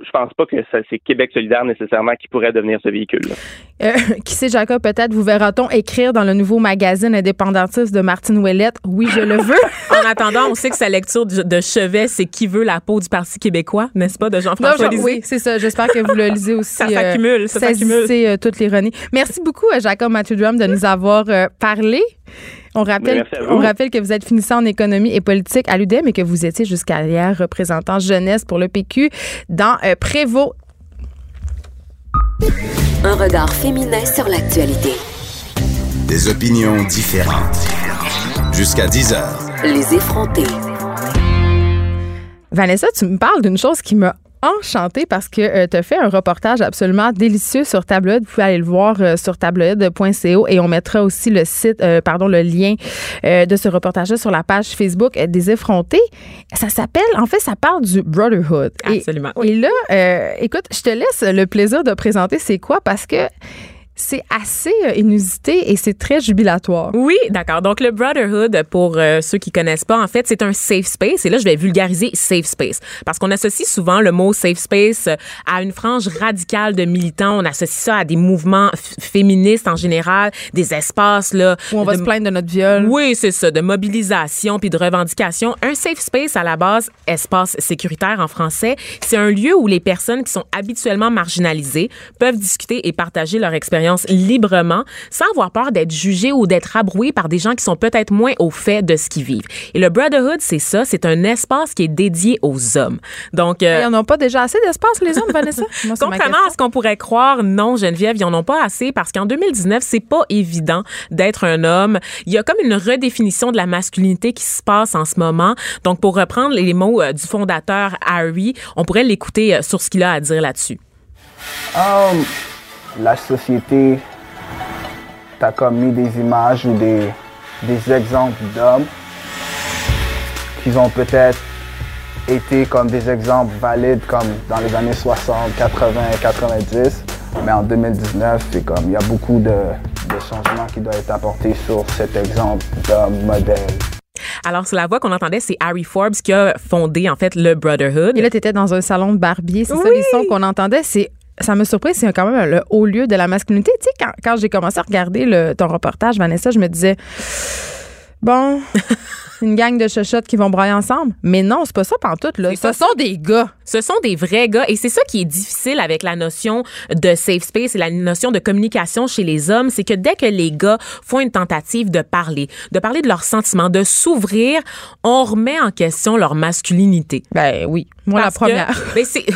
Speaker 5: je pense pas que c'est Québec solidaire nécessairement qui pourrait devenir ce véhicule.
Speaker 3: Euh, qui sait, Jacob, peut-être vous verra-t-on écrire dans le nouveau magazine indépendantiste de Martine Ouellette Oui, je le veux.
Speaker 4: en attendant, on sait que sa lecture de chevet, c'est Qui veut la peau du Parti québécois, n'est-ce pas, de Jean-François Lisée?
Speaker 3: Oui, c'est ça. J'espère que vous le lisez aussi.
Speaker 4: ça s'accumule, ça s'accumule.
Speaker 3: C'est euh, toute l'ironie. Merci beaucoup, euh, Jacob Mathieu Drum, de nous avoir parlé. On rappelle, on rappelle que vous êtes finissant en économie et politique à l'UDEM et que vous étiez jusqu'à hier représentant jeunesse pour le PQ dans euh, Prévost.
Speaker 1: Un regard féminin sur l'actualité.
Speaker 2: Des opinions différentes. Jusqu'à 10 heures.
Speaker 1: Les effronter.
Speaker 3: Vanessa, tu me parles d'une chose qui m'a enchantée parce que euh, tu as fait un reportage absolument délicieux sur Tabloïd. Vous pouvez aller le voir euh, sur tabloïd.co et on mettra aussi le site, euh, pardon, le lien de ce reportage sur la page Facebook des effrontés. Ça s'appelle, en fait, ça parle du Brotherhood.
Speaker 4: Absolument.
Speaker 3: Et, là, écoute, je te laisse le plaisir de présenter c'est quoi parce que c'est assez euh, inusité et c'est très jubilatoire.
Speaker 4: Oui, d'accord. Donc le Brotherhood, pour euh, ceux qui connaissent pas, en fait, c'est un safe space. Et là, je vais vulgariser safe space parce qu'on associe souvent le mot safe space euh, à une frange radicale de militants. On associe ça à des mouvements féministes en général, des espaces là
Speaker 3: où on va se plaindre de notre viol.
Speaker 4: Oui, c'est ça, de mobilisation puis de revendication. Un safe space à la base, espace sécuritaire en français, c'est un lieu où les personnes qui sont habituellement marginalisées peuvent discuter et partager leur expérience librement sans avoir peur d'être jugé ou d'être abroué par des gens qui sont peut-être moins au fait de ce qu'ils vivent. Et le Brotherhood, c'est ça, c'est un espace qui est dédié aux hommes. Donc,
Speaker 3: euh, ils n'en ont pas déjà assez d'espace, les hommes, Vanessa?
Speaker 4: contrairement à ce qu'on pourrait croire, non, Geneviève, ils n'en ont pas assez parce qu'en 2019, c'est pas évident d'être un homme. Il y a comme une redéfinition de la masculinité qui se passe en ce moment. Donc, pour reprendre les mots euh, du fondateur Harry, on pourrait l'écouter euh, sur ce qu'il a à dire là-dessus.
Speaker 6: Um, la société t'a comme mis des images ou des, des exemples d'hommes qui ont peut-être été comme des exemples valides comme dans les années 60, 80, 90. Mais en 2019, c'est comme il y a beaucoup de, de changements qui doivent être apportés sur cet exemple d'homme modèle.
Speaker 4: Alors, c'est la voix qu'on entendait, c'est Harry Forbes qui a fondé, en fait, le Brotherhood.
Speaker 3: Et là, tu étais dans un salon de barbier. C'est ça, les sons qu'on entendait? C'est ça me surpris, c'est quand même le haut lieu de la masculinité. Tu sais, quand, j'ai commencé à regarder le, ton reportage, Vanessa, je me disais, bon, une gang de chuchotes qui vont broyer ensemble. Mais non, c'est pas ça pantoute, là. Ce sont des gars.
Speaker 4: Ce sont des vrais gars. Et c'est ça qui est difficile avec la notion de safe space et la notion de communication chez les hommes. C'est que dès que les gars font une tentative de parler, de parler de leurs sentiments, de s'ouvrir, on remet en question leur masculinité.
Speaker 3: Ben oui. Moi, la première.
Speaker 4: ben c'est.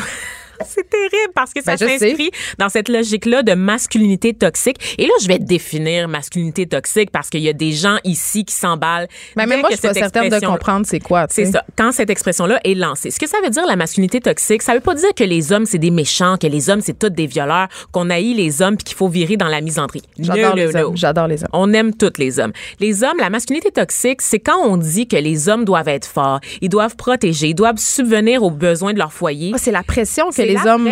Speaker 4: C'est terrible parce que ça ben, s'inscrit dans cette logique-là de masculinité toxique. Et là, je vais définir masculinité toxique parce qu'il y a des gens ici qui s'emballent.
Speaker 3: Mais ben, même moi, je suis pas certaine de comprendre c'est quoi.
Speaker 4: C'est ça. Quand cette expression-là est lancée. Ce que ça veut dire, la masculinité toxique, ça veut pas dire que les hommes, c'est des méchants, que les hommes, c'est tous des violeurs, qu'on haït les hommes puis qu'il faut virer dans la misandrie.
Speaker 3: J'adore les hommes. J'adore les hommes.
Speaker 4: On aime tous les hommes. Les hommes, la masculinité toxique, c'est quand on dit que les hommes doivent être forts, ils doivent protéger, ils doivent subvenir aux besoins de leur foyer.
Speaker 3: Oh, c'est la pression que les hommes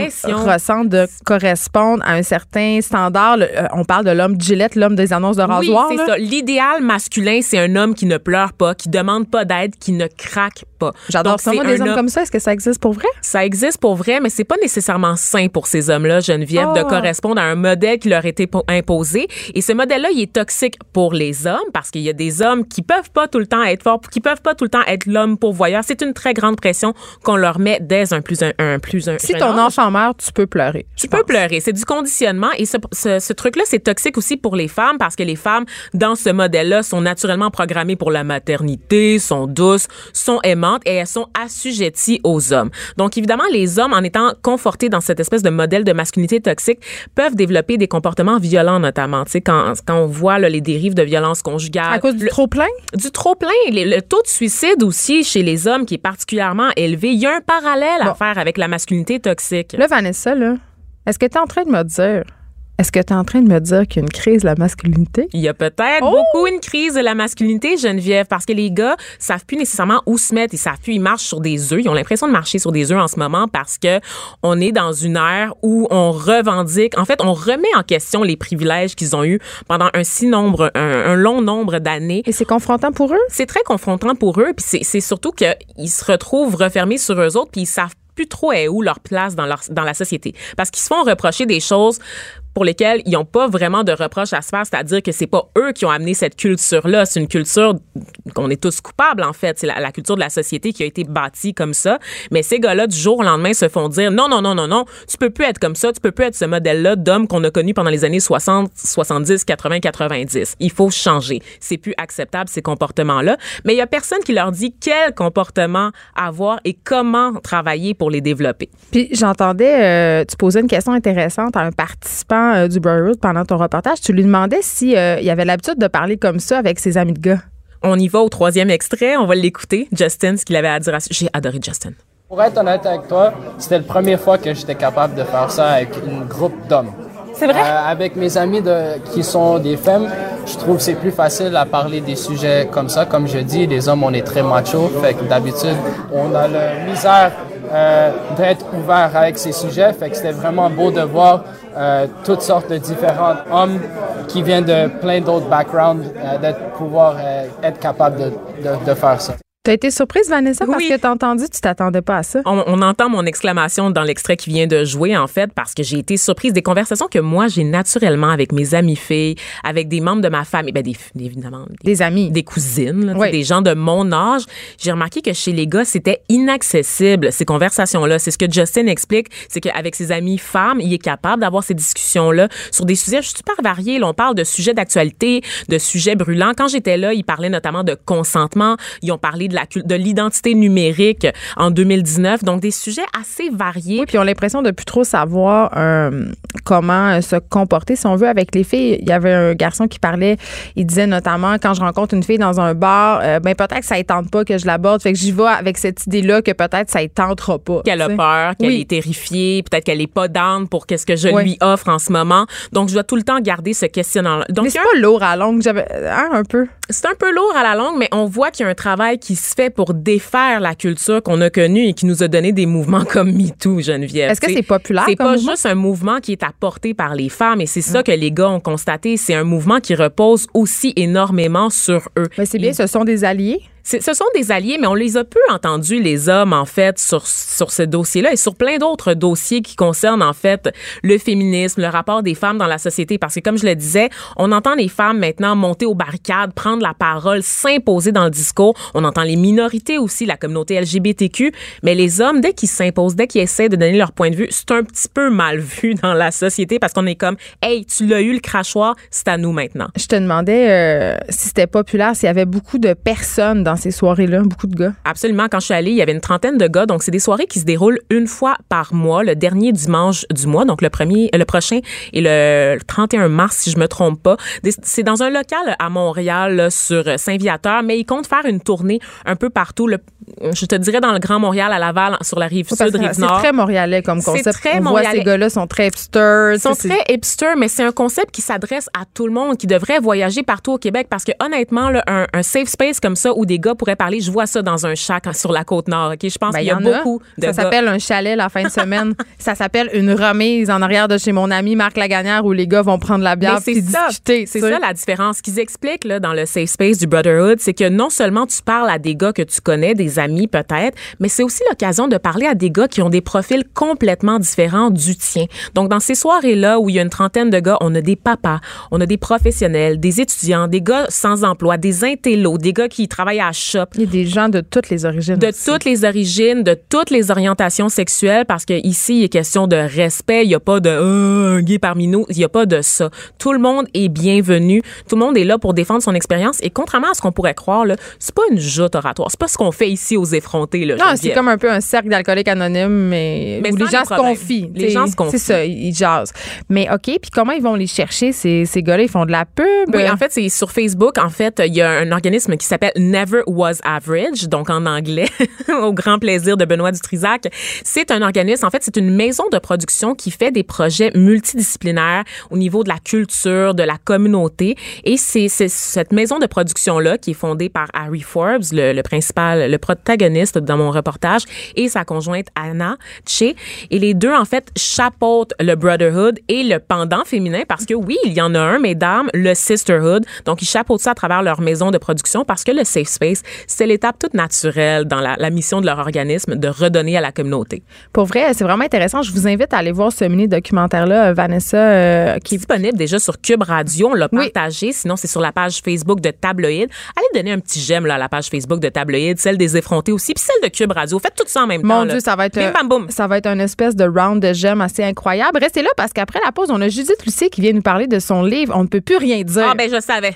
Speaker 3: ressentent de correspondre à un certain standard. Euh, on parle de l'homme Gillette, l'homme des annonces de rasoir.
Speaker 4: Oui, c'est ça. L'idéal masculin, c'est un homme qui ne pleure pas, qui demande pas d'aide, qui ne craque pas.
Speaker 3: J'adore ça. Moi, des hommes comme ça, est-ce que ça existe pour vrai?
Speaker 4: Ça existe pour vrai, mais c'est pas nécessairement sain pour ces hommes-là, Geneviève, de ah. correspondre à un modèle qui leur a été imposé. Et ce modèle-là, il est toxique pour les hommes parce qu'il y a des hommes qui peuvent pas tout le temps être forts, qui peuvent pas tout le temps être l'homme pourvoyeur. C'est une très grande pression qu'on leur met dès un plus un, un plus un.
Speaker 3: Si ton enfant meurt, tu peux pleurer.
Speaker 4: Tu peux pleurer. C'est du conditionnement. Et ce, ce, ce truc-là, c'est toxique aussi pour les femmes parce que les femmes, dans ce modèle-là, sont naturellement programmées pour la maternité, sont douces, sont aimantes et elles sont assujetties aux hommes. Donc, évidemment, les hommes, en étant confortés dans cette espèce de modèle de masculinité toxique, peuvent développer des comportements violents, notamment. Tu sais, quand, quand on voit là, les dérives de violence conjugale.
Speaker 3: À cause du
Speaker 4: Le-
Speaker 3: trop-plein?
Speaker 4: du trop-plein. Le, le taux de suicide aussi chez les hommes qui est particulièrement élevé. Il y a un parallèle à faire avec la masculinité toxique.
Speaker 3: Là, Vanessa, là, est-ce que tu es en train de me dire, est-ce que tu es en train de me dire qu'il y a une crise de la masculinité?
Speaker 4: Il y a peut-être
Speaker 3: Oh!
Speaker 4: beaucoup une crise de la masculinité, Geneviève, parce que les gars savent plus nécessairement où se mettre. Ils savent plus, ils marchent sur des œufs. Ils ont l'impression de marcher sur des œufs en ce moment parce que on est dans une ère où on revendique, en fait, on remet en question les privilèges qu'ils ont eus pendant un si nombre, un, un long nombre d'années.
Speaker 3: Et c'est confrontant pour eux?
Speaker 4: c'est très confrontant pour eux. Puis c'est- c'est surtout qu'ils se retrouvent refermés sur eux autres, puis ils savent plus trop est où leur place dans, leur, dans la société. Parce qu'ils se font reprocher des choses pour lesquelles ils n'ont pas vraiment de reproches à se faire, c'est-à-dire que c'est pas eux qui ont amené cette culture-là, c'est une culture qu'on est tous coupables en fait, c'est la, la culture de la société qui a été bâtie comme ça. Mais ces gars-là du jour au lendemain se font dire non non non non non, tu peux plus être comme ça, tu peux plus être ce modèle-là d'homme qu'on a connu pendant les années 60, 70, 80, 90. Il faut changer. C'est plus acceptable ces comportements-là, mais il y a personne qui leur dit quel comportement avoir et comment travailler pour les développer.
Speaker 3: Puis j'entendais, euh, tu posais une question intéressante à un participant euh, du Brotherhood pendant ton reportage. Tu lui demandais si euh, il avait l'habitude de parler comme ça avec ses amis de gars.
Speaker 4: On y va au troisième extrait, on va l'écouter. Justin, ce qu'il avait à dire à ce- J'ai adoré Justin.
Speaker 7: Pour être honnête avec toi, c'était la première fois que j'étais capable de faire ça avec un groupe d'hommes.
Speaker 4: C'est vrai?
Speaker 7: Euh, avec mes amis de, qui sont des femmes, je trouve que c'est plus facile à parler des sujets comme ça. Comme je dis, les hommes, on est très macho, fait que d'habitude, on a la misère euh, d'être ouvert avec ces sujets. Fait que c'était vraiment beau de voir euh, toutes sortes de différents hommes qui viennent de plein d'autres backgrounds, euh, d'être pouvoir euh, être capable de, de, de faire ça.
Speaker 3: T'as été surprise, Vanessa, parce
Speaker 4: Oui.
Speaker 3: que t'as entendu, tu t'attendais pas à ça?
Speaker 4: On, on entend mon exclamation dans l'extrait qui vient de jouer, en fait, parce que j'ai été surprise des conversations que moi, j'ai naturellement avec mes amies filles, avec des membres de ma famille, ben, des, évidemment, des,
Speaker 3: Des amis.
Speaker 4: des cousines, là,
Speaker 3: Oui.
Speaker 4: des gens de mon âge. J'ai remarqué que chez les gars, c'était inaccessible, ces conversations-là. C'est ce que Justin explique, c'est qu'avec ses amis femmes, il est capable d'avoir ces discussions-là sur des sujets super variés. Là, on parle de sujets d'actualité, de sujets brûlants. Quand j'étais là, ils parlaient notamment de consentement. Ils ont parlé de la de l'identité numérique en 2019. Donc, des sujets assez variés.
Speaker 3: Oui, puis ils ont l'impression de plus trop savoir euh, comment euh, se comporter, si on veut, avec les filles. Il y avait un garçon qui parlait, il disait notamment, quand je rencontre une fille dans un bar, euh, ben peut-être que ça ne tente pas que je l'aborde, fait que j'y vais avec cette idée-là que peut-être ça ne tentera pas.
Speaker 4: qu'elle a peur, qu'elle
Speaker 3: Oui.
Speaker 4: est terrifiée, peut-être qu'elle est pas down pour qu'est-ce que je
Speaker 3: Oui.
Speaker 4: lui offre en ce moment. Donc, je dois tout le temps garder ce questionnement-là. Donc,
Speaker 3: c'est
Speaker 4: a un-
Speaker 3: pas lourd à longue, j'avais hein, un peu.
Speaker 4: c'est un peu lourd à la longue, mais on voit qu'il y a un travail qui se fait pour défaire la culture qu'on a connue et qui nous a donné des mouvements comme MeToo, Geneviève.
Speaker 3: Est-ce que c'est populaire
Speaker 4: C'est pas
Speaker 3: mouvement?
Speaker 4: juste un mouvement qui est apporté par les femmes et c'est ça que les gars ont constaté. C'est un mouvement qui repose aussi énormément sur eux.
Speaker 3: Mais c'est bien, ce sont des alliés?
Speaker 4: Ce sont des alliés, mais on les a peu entendus, les hommes, en fait, sur, sur ce dossier-là et sur plein d'autres dossiers qui concernent, en fait, le féminisme, le rapport des femmes dans la société. Parce que, comme je le disais, on entend les femmes maintenant monter aux barricades, prendre la parole, s'imposer dans le discours. On entend les minorités aussi, la communauté LGBTQ. Mais les hommes, dès qu'ils s'imposent, dès qu'ils essaient de donner leur point de vue, c'est un petit peu mal vu dans la société parce qu'on est comme, hey, tu l'as eu le crachoir, c'est à nous maintenant.
Speaker 3: Je te demandais euh, si c'était populaire, s'il y avait beaucoup de personnes dans ces soirées-là, beaucoup de gars?
Speaker 4: Absolument. Quand je suis allée, il y avait une trentaine de gars. Donc, c'est des soirées qui se déroulent une fois par mois, le dernier dimanche du mois. Donc, le premier, le prochain est le 31 mars, si je me trompe pas. C'est dans un local à Montréal, là, sur Saint-Viateur, mais ils comptent faire une tournée un peu partout. Le- je te dirais dans le Grand Montréal, à Laval, sur la rive sud, rive
Speaker 3: c'est
Speaker 4: nord.
Speaker 3: très montréalais comme
Speaker 4: C'est
Speaker 3: concept.
Speaker 4: très
Speaker 3: On voit
Speaker 4: montréalais.
Speaker 3: ces gars-là sont très hipsters.
Speaker 4: Ils sont
Speaker 3: c'est-
Speaker 4: très hipster, mais c'est un concept qui s'adresse à tout le monde, qui devrait voyager partout au Québec parce que honnêtement, là, un, un safe space comme ça où des gars pourraient parler, je vois ça dans un shack sur la côte nord. Ok, je pense
Speaker 3: Ben,
Speaker 4: qu'il y a beaucoup de
Speaker 3: Ça s'appelle un chalet la fin de semaine. ça s'appelle une remise en arrière de chez mon ami Marc Lagagnère où les gars vont prendre la bière puis discuter.
Speaker 4: c'est ça la différence. Ce qu'ils expliquent là, dans le safe space du Brotherhood, c'est que non seulement tu parles à des gars que tu connais, des amis peut-être, mais c'est aussi l'occasion de parler à des gars qui ont des profils complètement différents du tien. Donc dans ces soirées-là où il y a une trentaine de gars, on a des papas, on a des professionnels, des étudiants, des gars sans emploi, des intellos, des gars qui travaillent à shop.
Speaker 3: Il y a des gens de toutes les origines.
Speaker 4: De
Speaker 3: aussi.
Speaker 4: toutes les origines, de toutes les orientations sexuelles, parce que ici, il est question de respect. Il n'y a pas de euh, gay parmi nous. Il n'y a pas de ça. Tout le monde est bienvenu. Tout le monde est là pour défendre son expérience. Et contrairement à ce qu'on pourrait croire, là, c'est pas une joute oratoire. C'est pas ce qu'on fait ici aux effrontés. Là,
Speaker 3: Non, c'est comme un peu un cercle d'alcooliques anonymes, mais,
Speaker 4: Mais
Speaker 3: où
Speaker 4: sans
Speaker 3: les gens
Speaker 4: les
Speaker 3: se confient.
Speaker 4: Les gens se confient.
Speaker 3: C'est ça, ils ils jasent. Mais OK, puis comment ils vont les chercher, ces, ces gars-là? Ils font de la pub?
Speaker 4: Oui, en fait, c'est sur Facebook. En fait, il y a un organisme qui s'appelle Never Was Average, donc en anglais, au grand plaisir de Benoît Dutrisac. C'est un organisme, en fait, c'est une maison de production qui fait des projets multidisciplinaires au niveau de la culture, de la communauté. Et c'est cette maison de production-là qui est fondée par Harry Forbes, le, le principal, le protagoniste dans mon reportage, et sa conjointe Anna Che. Et les deux, en fait, chapeautent le Brotherhood et le pendant féminin parce que oui, il y en a un, mesdames, le Sisterhood. Donc, ils chapeautent ça à travers leur maison de production parce que le Safe Space, c'est l'étape toute naturelle dans la, la mission de leur organisme de redonner à la communauté.
Speaker 3: Pour vrai, c'est vraiment intéressant. Je vous invite à aller voir ce mini-documentaire-là, euh, Vanessa, euh,
Speaker 4: qui est disponible déjà sur Cube Radio. On l'a
Speaker 3: Oui.
Speaker 4: partagé. Sinon, c'est sur la page Facebook de Tabloïd. Allez donner un petit j'aime à la page Facebook de Tabloïd, celle des effrontés aussi, puis celle de Cube Radio. Faites tout ça en même temps.
Speaker 3: Mon
Speaker 4: là.
Speaker 3: Dieu, ça va être
Speaker 4: Bim, bam, boum.
Speaker 3: ça va être une espèce de round de gemmes assez incroyable. Restez là parce qu'après la pause, on a Judith Lucie qui vient nous parler de son livre On ne peut plus rien dire.
Speaker 4: Ah, ben, je savais.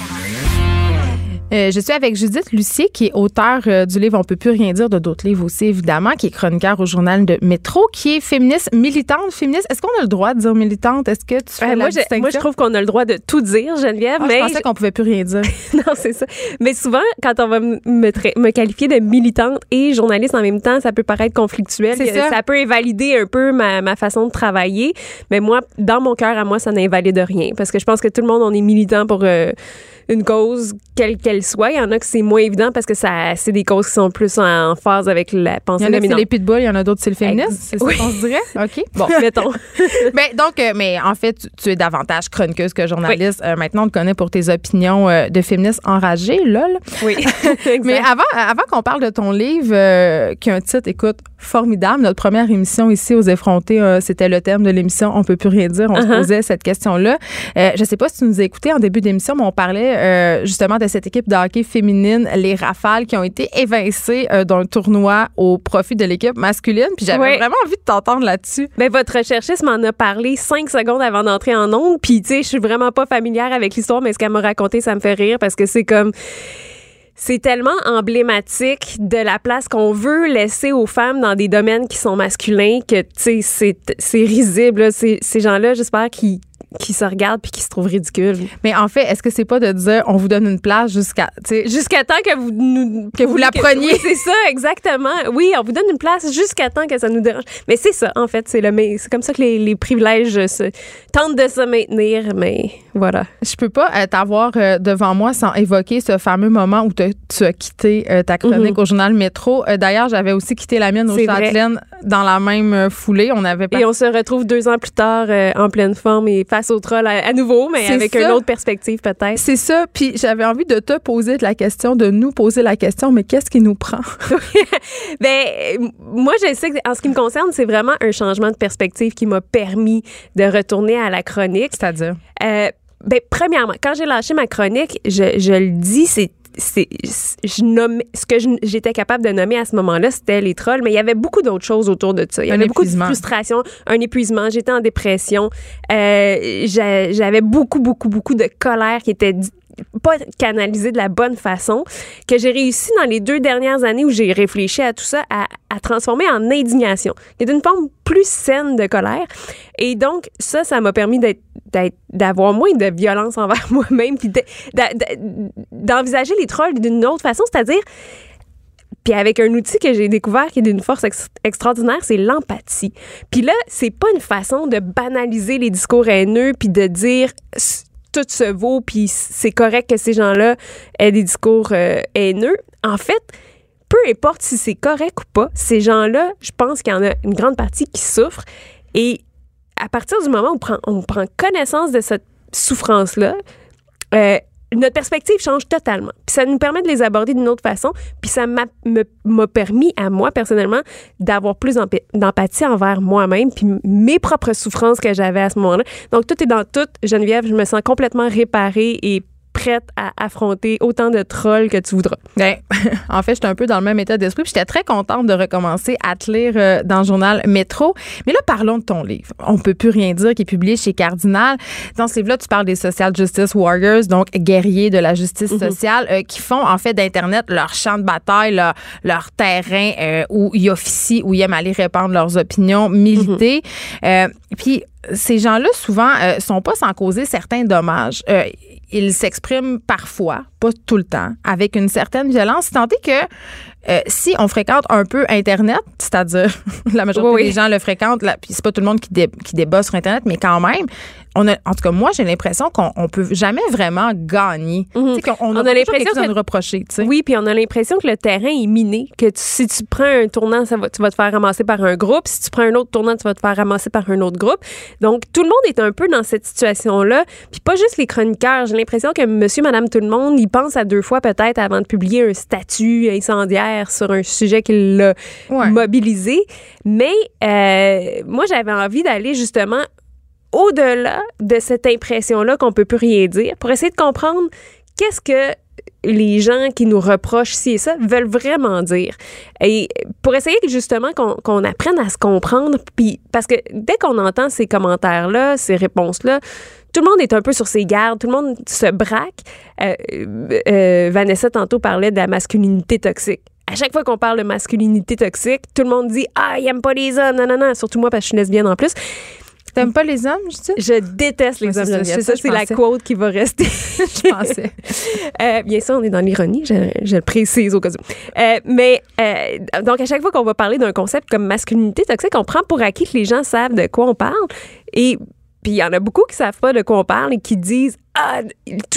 Speaker 3: Euh, je suis avec Judith Lucier, qui est auteure euh, du livre On peut plus rien dire, de d'autres livres aussi, évidemment, qui est chroniqueur au journal de Métro, qui est féministe, militante, féministe. Est-ce qu'on a le droit de dire militante? Est-ce que tu fais
Speaker 8: Euh,
Speaker 3: la
Speaker 8: moi, je,
Speaker 3: distinction?
Speaker 8: moi, je trouve qu'on a le droit de tout dire, Geneviève,
Speaker 3: Ah,
Speaker 8: mais
Speaker 3: je pensais qu'on pouvait plus rien dire.
Speaker 8: non, c'est ça. Mais souvent, quand on va me, tra- me qualifier de militante et journaliste en même temps, ça peut paraître conflictuel.
Speaker 3: C'est
Speaker 8: Euh,
Speaker 3: ça.
Speaker 8: peut invalider un peu ma, ma façon de travailler. Mais moi, dans mon cœur, à moi, ça n'invalide rien. Parce que je pense que tout le monde, on est militant pour euh, une cause, quelle qu'elle soit. Il y en a que c'est moins évident parce que ça, c'est des causes qui sont plus en phase avec la
Speaker 3: Il
Speaker 8: pensée
Speaker 3: y en a c'est
Speaker 8: dominante.
Speaker 3: les pitbulls, il y en a d'autres c'est le féministe.
Speaker 8: Ex-
Speaker 3: C'est
Speaker 8: oui.
Speaker 3: qu'on se dirait? OK. Bon.
Speaker 8: Mettons.
Speaker 3: Ben, donc, euh, mais en fait, tu, tu es davantage chroniqueuse que journaliste. Euh, maintenant, on te connaît pour tes opinions euh, de féministe enragée, lol.
Speaker 8: Oui.
Speaker 3: Mais avant, avant qu'on parle de ton livre, qui a un titre, écoute, formidable. Notre première émission ici aux effrontés, euh, c'était le thème de l'émission On peut plus rien dire. On se
Speaker 8: Uh-huh.
Speaker 3: posait cette question-là. Euh, je sais pas si tu nous as écouté en début d'émission, mais on parlait euh, justement de cette équipe de hockey féminine, les Rafales, qui ont été évincées euh, d'un tournoi au profit de l'équipe masculine. Puis j'avais vraiment envie de t'entendre là-dessus.
Speaker 8: Ben, votre recherchiste m'en a parlé cinq secondes avant d'entrer en ondes. Puis, tu sais, je suis vraiment pas familière avec l'histoire, mais ce qu'elle m'a raconté, ça me fait rire parce que c'est comme. C'est tellement emblématique de la place qu'on veut laisser aux femmes dans des domaines qui sont masculins que, tu sais, c'est, risible. là. C'est- Ces gens-là, j'espère qu'ils qui se regardent puis qui se trouvent ridicules.
Speaker 3: Mais en fait, est-ce que c'est pas de dire on vous donne une place jusqu'à. tu sais,
Speaker 8: Jusqu'à temps que vous nous
Speaker 3: Que vous la preniez.
Speaker 8: Oui, c'est ça, exactement. Oui, on vous donne une place jusqu'à temps que ça nous dérange. Mais c'est ça, en fait, c'est le mais c'est comme ça que les, les privilèges se, tentent de se maintenir, mais voilà.
Speaker 3: Je peux pas euh, t'avoir euh, devant moi sans évoquer ce fameux moment où tu as quitté euh, ta chronique au journal Métro. D'ailleurs, j'avais aussi quitté la mienne au. Châtelaine dans la même euh, foulée. On avait
Speaker 8: Et on se retrouve deux ans plus tard euh, en pleine forme et face au troll à, à nouveau, mais
Speaker 3: C'est
Speaker 8: avec
Speaker 3: ça.
Speaker 8: une autre perspective peut-être.
Speaker 3: C'est ça. Puis j'avais envie de te poser la question, de nous poser la question, mais qu'est-ce qui nous prend?
Speaker 8: Ben, moi, je sais que en ce qui me concerne, c'est vraiment un changement de perspective qui m'a permis de retourner à la chronique.
Speaker 3: C'est-à-dire?
Speaker 8: Euh, ben, premièrement, quand j'ai lâché ma chronique, je, je le dis, c'est c'est je nomme ce que j'étais capable de nommer à ce moment-là c'était les trolls mais il y avait beaucoup d'autres choses autour de ça. Il y
Speaker 3: Un
Speaker 8: avait beaucoup de frustration un épuisement. J'étais en dépression. Euh, j'a- j'avais beaucoup beaucoup beaucoup de colère qui était pas canalisée de la bonne façon que j'ai réussi dans les deux dernières années où j'ai réfléchi à tout ça à, transformer en indignation qui est une forme plus saine de colère et donc ça ça m'a permis d'avoir moins de violence envers moi-même puis d'envisager les trolls d'une autre façon c'est-à-dire puis avec un outil que j'ai découvert qui est d'une force ex- extraordinaire, c'est l'empathie. Puis là, c'est pas une façon de banaliser les discours haineux puis de dire tout se vaut puis c'est correct que ces gens-là aient des discours euh, haineux. En fait, peu importe si c'est correct ou pas, ces gens-là, je pense qu'il y en a une grande partie qui souffrent et à partir du moment où on prend, on prend connaissance de cette souffrance-là, euh, notre perspective change totalement. Puis ça nous permet de les aborder d'une autre façon. Puis ça m'a me- m'a permis à moi personnellement d'avoir plus d'empa- d'empathie envers moi-même puis mes propres souffrances que j'avais à ce moment-là. Donc tout est dans tout. Geneviève, je me sens complètement réparée et prête à affronter autant de trolls que tu voudras.
Speaker 3: Ben, en fait, j'étais un peu dans le même état d'esprit. J'étais très contente de recommencer à te lire euh, dans le journal Métro. Mais là, parlons de ton livre. On peut plus rien dire qui est publié chez Cardinal. Dans ce livre-là, tu parles des social justice warriors, donc guerriers de la justice sociale, euh, qui font en fait d'Internet leur champ de bataille, leur, leur terrain euh, où ils officient, où ils aiment aller répandre leurs opinions, militer. Euh, puis ces gens-là, souvent, euh, sont pas sans causer certains dommages. Euh, ils s'expriment parfois, pas tout le temps, avec une certaine violence, tant que euh, si on fréquente un peu Internet, c'est-à-dire la majorité
Speaker 8: Oui, oui.
Speaker 3: des gens le fréquentent, là, puis c'est pas tout le monde qui, dé- qui débat sur Internet, mais quand même, on a, en tout cas, moi, j'ai l'impression qu'on on peut jamais vraiment gagner. Qu'on- On,
Speaker 8: On
Speaker 3: a,
Speaker 8: l'impression que-
Speaker 3: nous reprocher.
Speaker 8: Oui, puis on a l'impression que le terrain est miné, que tu- si tu prends un tournant, ça va, tu vas te faire ramasser par un groupe. Si tu prends un autre tournant, tu vas te faire ramasser par un autre groupe. Donc, tout le monde est un peu dans cette situation-là. Puis pas juste les chroniqueurs. J'ai l'impression que monsieur, madame, tout le monde, il pense à deux fois peut-être avant de publier un statut incendiaire sur un sujet qui l'a
Speaker 3: Ouais.
Speaker 8: mobilisé. Mais euh, moi, j'avais envie d'aller justement au-delà de cette impression-là qu'on peut plus rien dire pour essayer de comprendre qu'est-ce que les gens qui nous reprochent ci et ça veulent vraiment dire. Et pour essayer justement qu'on apprenne à se comprendre, puis parce que dès qu'on entend ces commentaires-là, ces réponses-là, tout le monde est un peu sur ses gardes, tout le monde se braque. Euh, euh, Vanessa tantôt parlait de la masculinité toxique. À chaque fois qu'on parle de masculinité toxique, tout le monde dit Ah, il aime pas les hommes, non, non, non. Surtout moi parce que je suis lesbienne en plus.
Speaker 3: T'aimes pas les hommes, je dis?
Speaker 8: Je déteste les
Speaker 3: Ouais,
Speaker 8: hommes.
Speaker 3: ça, ça,
Speaker 8: Ça, c'est la quote qui va rester.
Speaker 3: Je pensais.
Speaker 8: Euh, bien sûr, on est dans l'ironie, je, je le précise au cas où. Euh, mais euh, donc, à chaque fois qu'on va parler d'un concept comme masculinité toxique, on prend pour acquis que les gens savent de quoi on parle. Et puis, il y en a beaucoup qui savent pas de quoi on parle et qui disent Ah,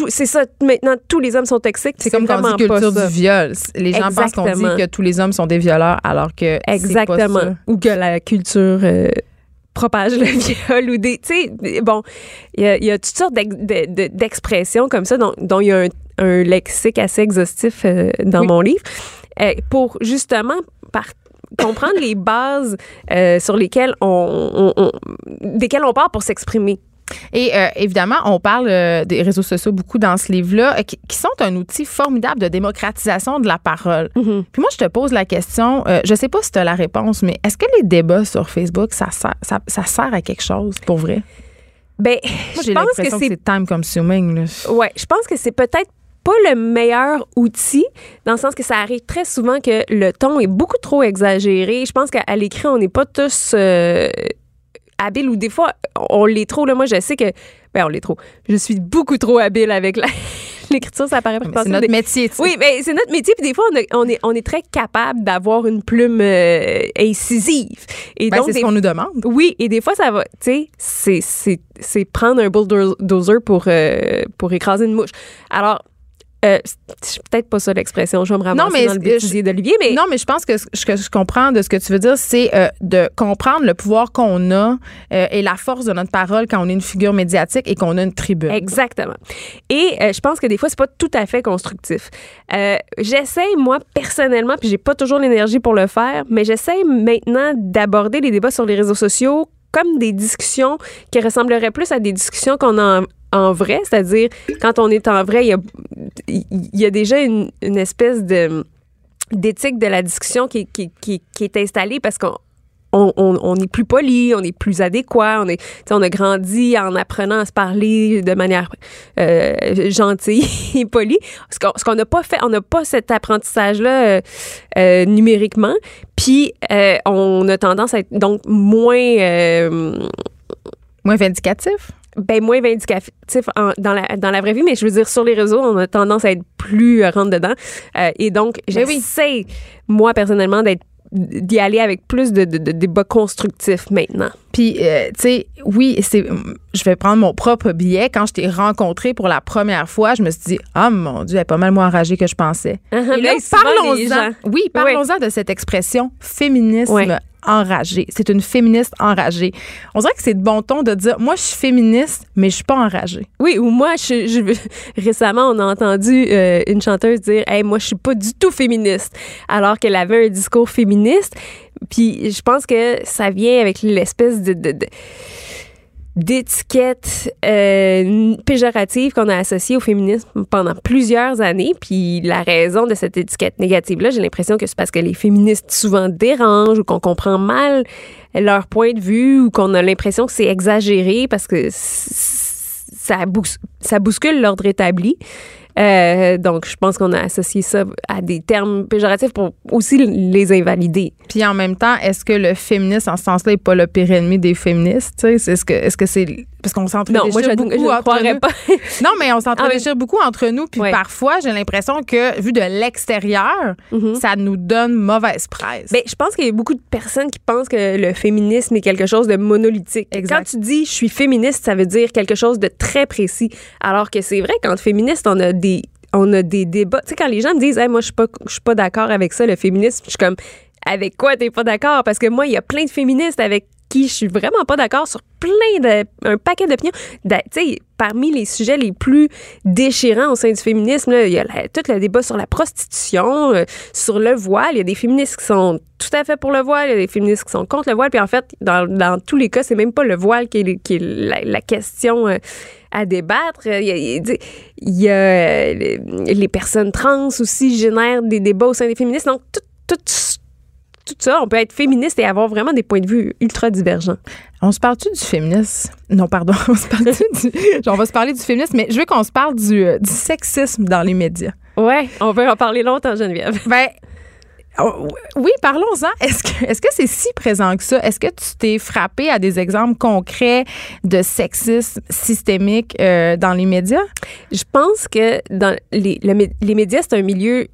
Speaker 8: c'est ça, maintenant, tous les hommes sont toxiques.
Speaker 3: C'est comme quand on dit culture du viol. Les gens pensent qu'on dit
Speaker 8: Exactement.
Speaker 3: que tous les hommes sont des violeurs alors que c'est pas
Speaker 8: Exactement.
Speaker 3: ça.
Speaker 8: Ou que la culture euh, propage le viol ou des. Tu sais, bon, il y, a- il y a toutes sortes d'ex- de- de- d'expressions comme ça dont, dont il y a un, un lexique assez exhaustif euh, dans
Speaker 3: Oui.
Speaker 8: mon livre euh, pour justement par comprendre les bases euh, sur lesquelles on, on- on- desquelles on part pour s'exprimer.
Speaker 3: Et euh, évidemment, on parle euh, des réseaux sociaux beaucoup dans ce livre-là, euh, qui, qui sont un outil formidable de démocratisation de la parole.
Speaker 8: Mm-hmm.
Speaker 3: Puis moi, je te pose la question, je sais pas si tu as la réponse, mais est-ce que les débats sur Facebook, ça sert, ça, ça sert à quelque chose pour vrai?
Speaker 8: Ben,
Speaker 3: Moi,
Speaker 8: je pense que c'est
Speaker 3: time consuming. Là.
Speaker 8: Ouais, je pense que c'est peut-être pas le meilleur outil, dans le sens que ça arrive très souvent que le ton est beaucoup trop exagéré. Je pense qu'à l'écrit, on n'est pas tous euh, habiles ou des fois, on l'est trop. Là. Moi, je sais que. Ben, on l'est trop. Je suis beaucoup trop habile avec la- l'écriture, ça paraît.
Speaker 3: C'est notre
Speaker 8: Des-
Speaker 3: métier. tu sais.
Speaker 8: oui, mais c'est notre métier. Puis des fois, on, a- on est, on est très capable d'avoir une plume euh, incisive. Et
Speaker 3: Ben,
Speaker 8: donc,
Speaker 3: c'est ce qu'on nous demande.
Speaker 8: oui, et des fois, ça va, tu sais, c'est prendre un bulldozer pour, euh, pour écraser une mouche. Alors, euh, c'est peut-être pas ça l'expression, je vais me ramasser
Speaker 3: Non, mais
Speaker 8: dans le bêtisier d'Olivier, mais
Speaker 3: Non, mais je pense que ce que je comprends de ce que tu veux dire, c'est euh, de comprendre le pouvoir qu'on a euh, et la force de notre parole quand on est une figure médiatique et qu'on a une tribune.
Speaker 8: Exactement. Et je pense que des fois, c'est pas tout à fait constructif. J'essaie, moi, personnellement, puis j'ai pas toujours l'énergie pour le faire, mais j'essaie maintenant d'aborder les débats sur les réseaux sociaux comme des discussions qui ressembleraient plus à des discussions qu'on a en, vrai, c'est-à-dire quand on est en vrai, il y a, déjà une, espèce de d'éthique de la discussion qui, est installée parce qu'on on, est plus poli, on est plus adéquat, on est, on a grandi en apprenant à se parler de manière euh, gentille et polie. Ce qu'on n'a pas fait, on n'a pas cet apprentissage-là euh, euh, numériquement. Puis on a tendance à être donc moins
Speaker 3: Moins vindicatif?
Speaker 8: Ben moins vindicatif en- dans la dans la vraie vie, mais je veux dire sur les réseaux, on a tendance à être plus euh, rentre dedans. Euh, et donc
Speaker 3: Ben oui.
Speaker 8: j'essaie moi personnellement d'être d'y aller avec plus de, de, de débats constructifs maintenant.
Speaker 3: Puis, euh, tu sais, oui, c'est. Je vais prendre mon propre billet. Quand je t'ai rencontré pour la première fois, je me suis dit, ah mon Dieu, elle est pas mal moins enragée que je pensais. Et là, parlons-en. Oui, parlons-en de cette expression féminisme. Enragée. C'est une féministe enragée. On dirait que c'est de bon ton de dire, moi, je suis féministe, mais je suis pas enragée.
Speaker 8: Oui, ou moi, je, récemment, on a entendu euh, une chanteuse dire moi, je suis pas du tout féministe, alors qu'elle avait un discours féministe. Puis je pense que ça vient avec l'espèce de- d'étiquette euh, péjorative qu'on a associée au féminisme pendant plusieurs années. Puis la raison de cette étiquette négative-là, j'ai l'impression que c'est parce que les féministes souvent dérangent ou qu'on comprend mal leur point de vue ou qu'on a l'impression que c'est exagéré parce que ça, ça bouscule l'ordre établi. Euh, donc, je pense qu'on a associé ça à des termes péjoratifs pour aussi les invalider.
Speaker 3: Puis en même temps, est-ce que le féministe, en ce sens-là, n'est pas le pire ennemi des féministes? Est-ce que est-ce que c'est. Parce qu'on s'entre-déchire beaucoup
Speaker 8: je
Speaker 3: entre nous.
Speaker 8: pas.
Speaker 3: Non, mais on s'entre-déchire beaucoup entre nous. Puis
Speaker 8: Ouais.
Speaker 3: parfois, j'ai l'impression que, vu de l'extérieur,
Speaker 8: Mhm.
Speaker 3: ça nous donne mauvaise presse.
Speaker 8: Ben, je pense qu'il y a beaucoup de personnes qui pensent que le féminisme est quelque chose de monolithique.
Speaker 3: Exact.
Speaker 8: Quand tu dis je suis féministe, ça veut dire quelque chose de très précis. Alors que c'est vrai qu'entre féministes, on a des on a des débats. Tu sais, quand les gens me disent Hey, moi, je suis pas, je suis pas d'accord avec ça, le féminisme, je suis comme avec quoi t'es pas d'accord? Parce que moi, il y a plein de féministes avec qui je suis vraiment pas d'accord sur plein de un paquet d'opinions. Da- Tu sais, parmi les sujets les plus déchirants au sein du féminisme, il y a tout le débat sur la prostitution, euh, sur le voile. Il y a des féministes qui sont tout à fait pour le voile, il y a des féministes qui sont contre le voile. Puis en fait, dans, dans tous les cas, c'est même pas le voile qui est, qui est la, question euh, à débattre. Il y a, euh, les, les personnes trans aussi génèrent des débats au sein des féministes. Donc, tout, tout, tout ça, on peut être féministe et avoir vraiment des points de vue ultra divergents.
Speaker 3: On se parle-tu du féminisme? Non, pardon. On, se parle-tu du... on va se parler du féminisme, mais je veux qu'on se parle du, euh, du sexisme dans les médias.
Speaker 8: Ouais, on peut en parler longtemps, Geneviève.
Speaker 3: Ben, oh, oui, parlons-en. Est-ce que est-ce que c'est si présent que ça? Est-ce que tu t'es frappé à des exemples concrets de sexisme systémique euh, dans les médias?
Speaker 8: Je pense que dans les, le les médias, c'est un milieu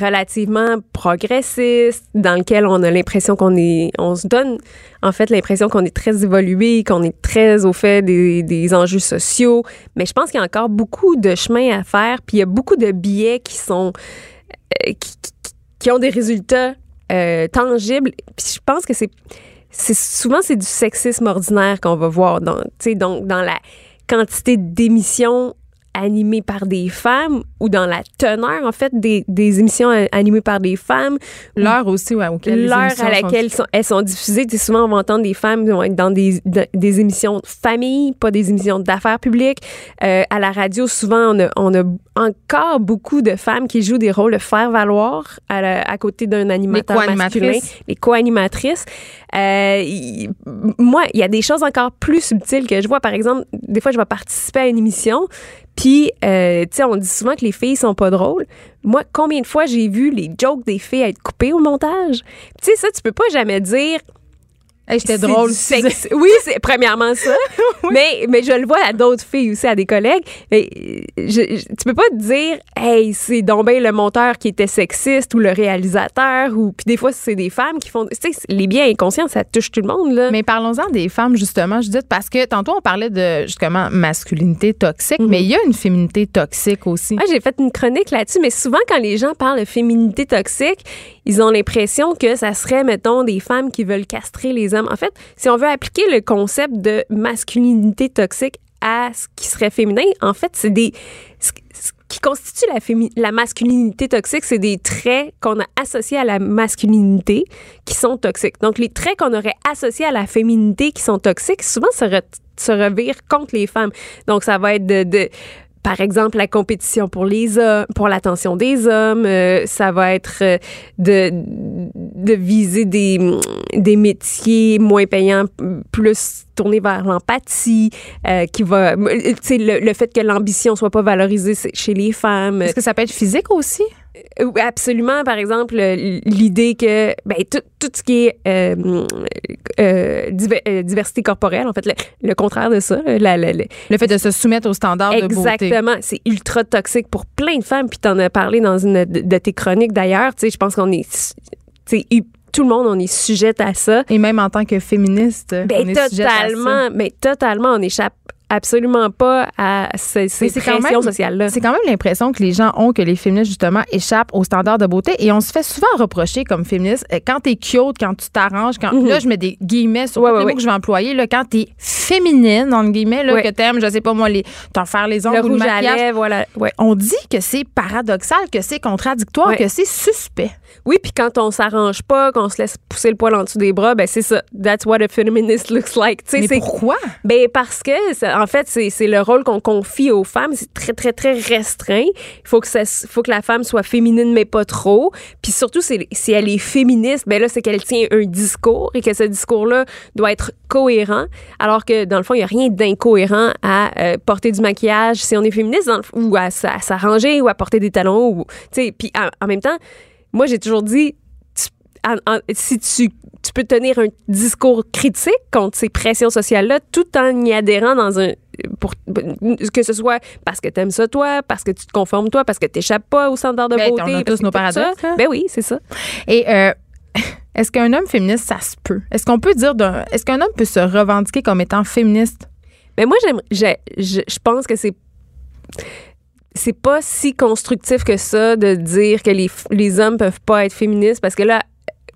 Speaker 8: relativement progressiste dans lequel on a l'impression qu'on est on se donne en fait l'impression qu'on est très évolué qu'on est très au fait des, des enjeux sociaux. Mais je pense qu'il y a encore beaucoup de chemin à faire puis il y a beaucoup de biais qui sont euh, qui, qui- ont des résultats euh, tangibles. Puis je pense que c'est c'est souvent c'est du sexisme ordinaire qu'on va voir dans donc dans la quantité d'émissions animées par des femmes ou dans la teneur en fait des, des émissions a- animées par des femmes
Speaker 3: L'heure aussi, ouais, auquel les
Speaker 8: l'heure à laquelle sont- elles sont diffusées tu sais, souvent on va entendre des femmes qui vont être dans des, de- des émissions de famille pas des émissions d'affaires publiques Euh, à la radio souvent on a, on a encore beaucoup de femmes qui jouent des rôles de faire valoir à, la- à côté d'un animateur
Speaker 3: co-animatrices.
Speaker 8: masculin les co-animatrices. Euh, moi, il y a des choses encore plus subtiles que je vois. Par exemple, des fois, je vais participer à une émission, puis, euh, tu sais, on dit souvent que les filles sont pas drôles. Moi, combien de fois j'ai vu les jokes des filles être coupés au montage? Tu sais, ça, tu peux pas jamais dire
Speaker 3: Hey, j'étais drôle.
Speaker 8: sexe. Oui, c'est premièrement ça. mais, mais je le vois à d'autres filles aussi, à des collègues. Mais je, je- tu peux pas te dire, hey, c'est donc ben le monteur qui était sexiste ou le réalisateur ou puis des fois c'est des femmes qui font. Tu sais, les biens inconscients, ça touche tout le monde là.
Speaker 3: Mais parlons-en des femmes, justement, Judith, parce que tantôt, on parlait de, justement, masculinité toxique,
Speaker 8: Mhm.
Speaker 3: mais il y a une féminité toxique aussi.
Speaker 8: Moi, j'ai fait une chronique là-dessus, mais souvent, quand les gens parlent de féminité toxique, ils ont l'impression que ça serait, mettons, des femmes qui veulent castrer les hommes. En fait, si on veut appliquer le concept de masculinité toxique à ce qui serait féminin, en fait, c'est des. Ce qui constitue la, fémi- la masculinité toxique, c'est des traits qu'on a associés à la masculinité qui sont toxiques. Donc, les traits qu'on aurait associés à la féminité qui sont toxiques, souvent se, re- se revirent contre les femmes. Donc, ça va être de par exemple, la compétition pour les hommes, pour l'attention des hommes, euh, ça va être euh, de, viser des, des métiers moins payants, plus tournés vers l'empathie, euh, qui va, le, le fait que l'ambition soit pas valorisée chez les femmes.
Speaker 3: Est-ce que ça peut être physique aussi?
Speaker 8: Euh, Absolument. Par exemple, l'idée que ben, tout, tout ce qui est euh, euh, diver- euh, diversité corporelle, en fait, le, le contraire de ça, la- la- la-
Speaker 3: Le fait de se soumettre aux standards de beauté.
Speaker 8: Exactement. C'est ultra toxique pour plein de femmes. Puis t'en as parlé dans une de, tes chroniques d'ailleurs. Tu sais, je pense qu'on est, tout le monde, on est sujette à ça.
Speaker 3: Et même en tant que féministe,
Speaker 8: Ben,
Speaker 3: on est sujette à ça.
Speaker 8: totalement, mais totalement, on échappe absolument pas à ces, ces pressions
Speaker 3: même-
Speaker 8: sociales-là.
Speaker 3: C'est quand même l'impression que les gens ont que les féministes, justement, échappent aux standards de beauté. Et on se fait souvent reprocher comme féministe, euh, quand t'es cute, quand tu t'arranges, quand. Là, je mets des guillemets sur
Speaker 8: Mhm. Ouais,
Speaker 3: tous
Speaker 8: ouais,
Speaker 3: les mots
Speaker 8: ouais.
Speaker 3: que je vais employer. Là, quand t'es féminine, entre guillemets, là, que t'aimes, je sais pas moi, les, t'en faire les ongles
Speaker 8: Le
Speaker 3: ou le maquillage.
Speaker 8: lèvres, voilà.
Speaker 3: On dit que c'est paradoxal, que c'est contradictoire, que c'est suspect.
Speaker 8: Oui, puis quand on s'arrange pas, qu'on se laisse pousser le poil en dessous des bras, ben c'est ça. That's what a feminist looks like. Tu sais,
Speaker 3: Mais
Speaker 8: c'est-
Speaker 3: pourquoi?
Speaker 8: Ben parce que ça- en fait c'est le rôle qu'on confie aux femmes, c'est très très très restreint. Il faut que ça faut que la femme soit féminine mais pas trop. Puis surtout si elle est féministe, ben là c'est qu'elle tient un discours et que ce discours-là doit être cohérent alors que dans le fond il y a rien d'incohérent à euh, porter du maquillage si on est féministe ou à, s'arranger ou à porter des talons ou puis en, même temps moi j'ai toujours dit en- si tu, tu peux tenir un discours critique contre ces pressions sociales-là tout en y adhérant dans un pour que ce soit parce que tu aimes ça toi, parce que tu te conformes toi, parce que tu n'échappes pas aux standards de
Speaker 3: Ben,
Speaker 8: beauté.
Speaker 3: on a tous nos paradoxes, hein.
Speaker 8: Ben oui, c'est ça.
Speaker 3: Et euh, est-ce qu'un homme féministe, ça se peut? Est-ce qu'on peut dire d'un. Est-ce qu'un homme peut se revendiquer comme étant féministe?
Speaker 8: Mais moi, j'aime, j'ai- je, je pense que c'est c'est pas si constructif que ça de dire que les, les hommes peuvent pas être féministes parce que là,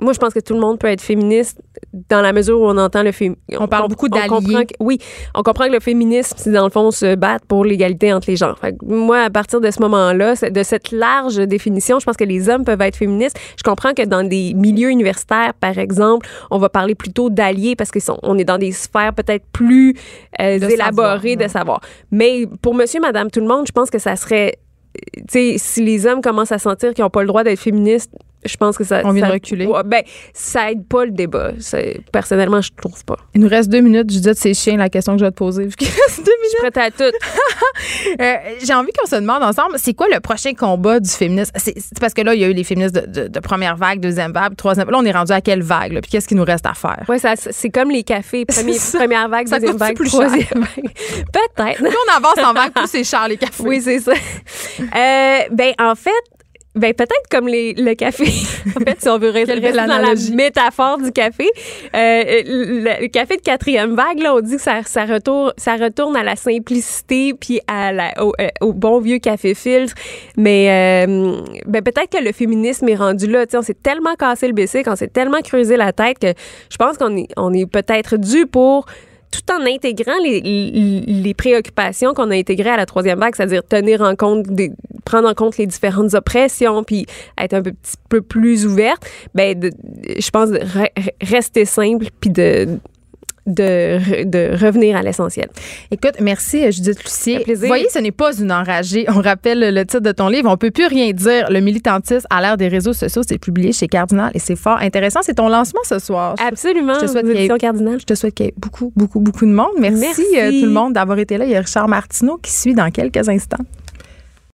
Speaker 8: moi, je pense que tout le monde peut être féministe dans la mesure où on entend le féminisme.
Speaker 3: On parle beaucoup d'alliés.
Speaker 8: Oui, on comprend que le féminisme, c'est dans le fond se battre pour l'égalité entre les genres. Fait que moi, à partir de ce moment-là, de cette large définition, je pense que les hommes peuvent être féministes. Je comprends que dans des milieux universitaires, par exemple, on va parler plutôt d'alliés parce qu'on est dans des sphères peut-être plus euh,
Speaker 3: De
Speaker 8: élaborées
Speaker 3: savoir,
Speaker 8: de savoir. Mais pour monsieur, madame, tout le monde, je pense que ça serait tu sais, si les hommes commencent à sentir qu'ils n'ont pas le droit d'être féministes, je pense que ça.
Speaker 3: On vient de reculer.
Speaker 8: Ouais, ben, ça aide pas le débat. C'est- Personnellement, je trouve pas.
Speaker 3: Il nous reste deux minutes. Judith, c'est chien la question que je vais te poser. Vu qu'il reste deux
Speaker 8: Je suis prête à tout.
Speaker 3: Euh, J'ai envie qu'on se demande ensemble, c'est quoi le prochain combat du féminisme? C'est parce que là, il y a eu les féministes de, de- de première vague, deuxième vague, troisième. Là, on est rendu à quelle vague? là? Puis qu'est-ce qu'il nous reste à faire?
Speaker 8: Ça, c'est comme les cafés. Premier- première vague,
Speaker 3: Ça
Speaker 8: deuxième vague,
Speaker 3: plus
Speaker 8: troisième vague. Peut-être.
Speaker 3: Plus on avance en vague, plus c'est cher les cafés.
Speaker 8: Oui, c'est ça. Euh, ben, en fait, ben, peut-être comme les, le café. en fait, si on veut rester dans la métaphore du café, euh, le, le café de quatrième vague, là, on dit que ça, ça, retourne, ça retourne à la simplicité puis à la, au, euh, au bon vieux café filtre. Mais euh, ben, peut-être que le féminisme est rendu là. Tu sais, on s'est tellement cassé le bicycle, on s'est tellement creusé la tête que je pense qu'on est, on est peut-être dû pour tout en intégrant les, les, préoccupations qu'on a intégrées à la troisième vague, c'est-à-dire tenir en compte, des, prendre en compte les différentes oppressions, puis être un petit peu plus ouverte, ben, je pense rester simple, puis de, de, re- de revenir à l'essentiel.
Speaker 3: Écoute, merci euh, Judith Lucier. Vous voyez, ce n'est pas une enragée. On rappelle le titre de ton livre. On peut plus rien dire. Le militantisme à l'ère des réseaux sociaux, c'est publié chez Cardinal et c'est fort intéressant. C'est ton lancement ce soir.
Speaker 8: Absolument.
Speaker 3: Je te souhaite qu'il y ait-
Speaker 8: Cardinal.
Speaker 3: Je te souhaite qu'il y ait beaucoup, beaucoup, beaucoup de monde. Merci,
Speaker 8: Merci.
Speaker 3: euh, tout le monde d'avoir été là. Il y a Richard Martineau qui suit dans quelques instants.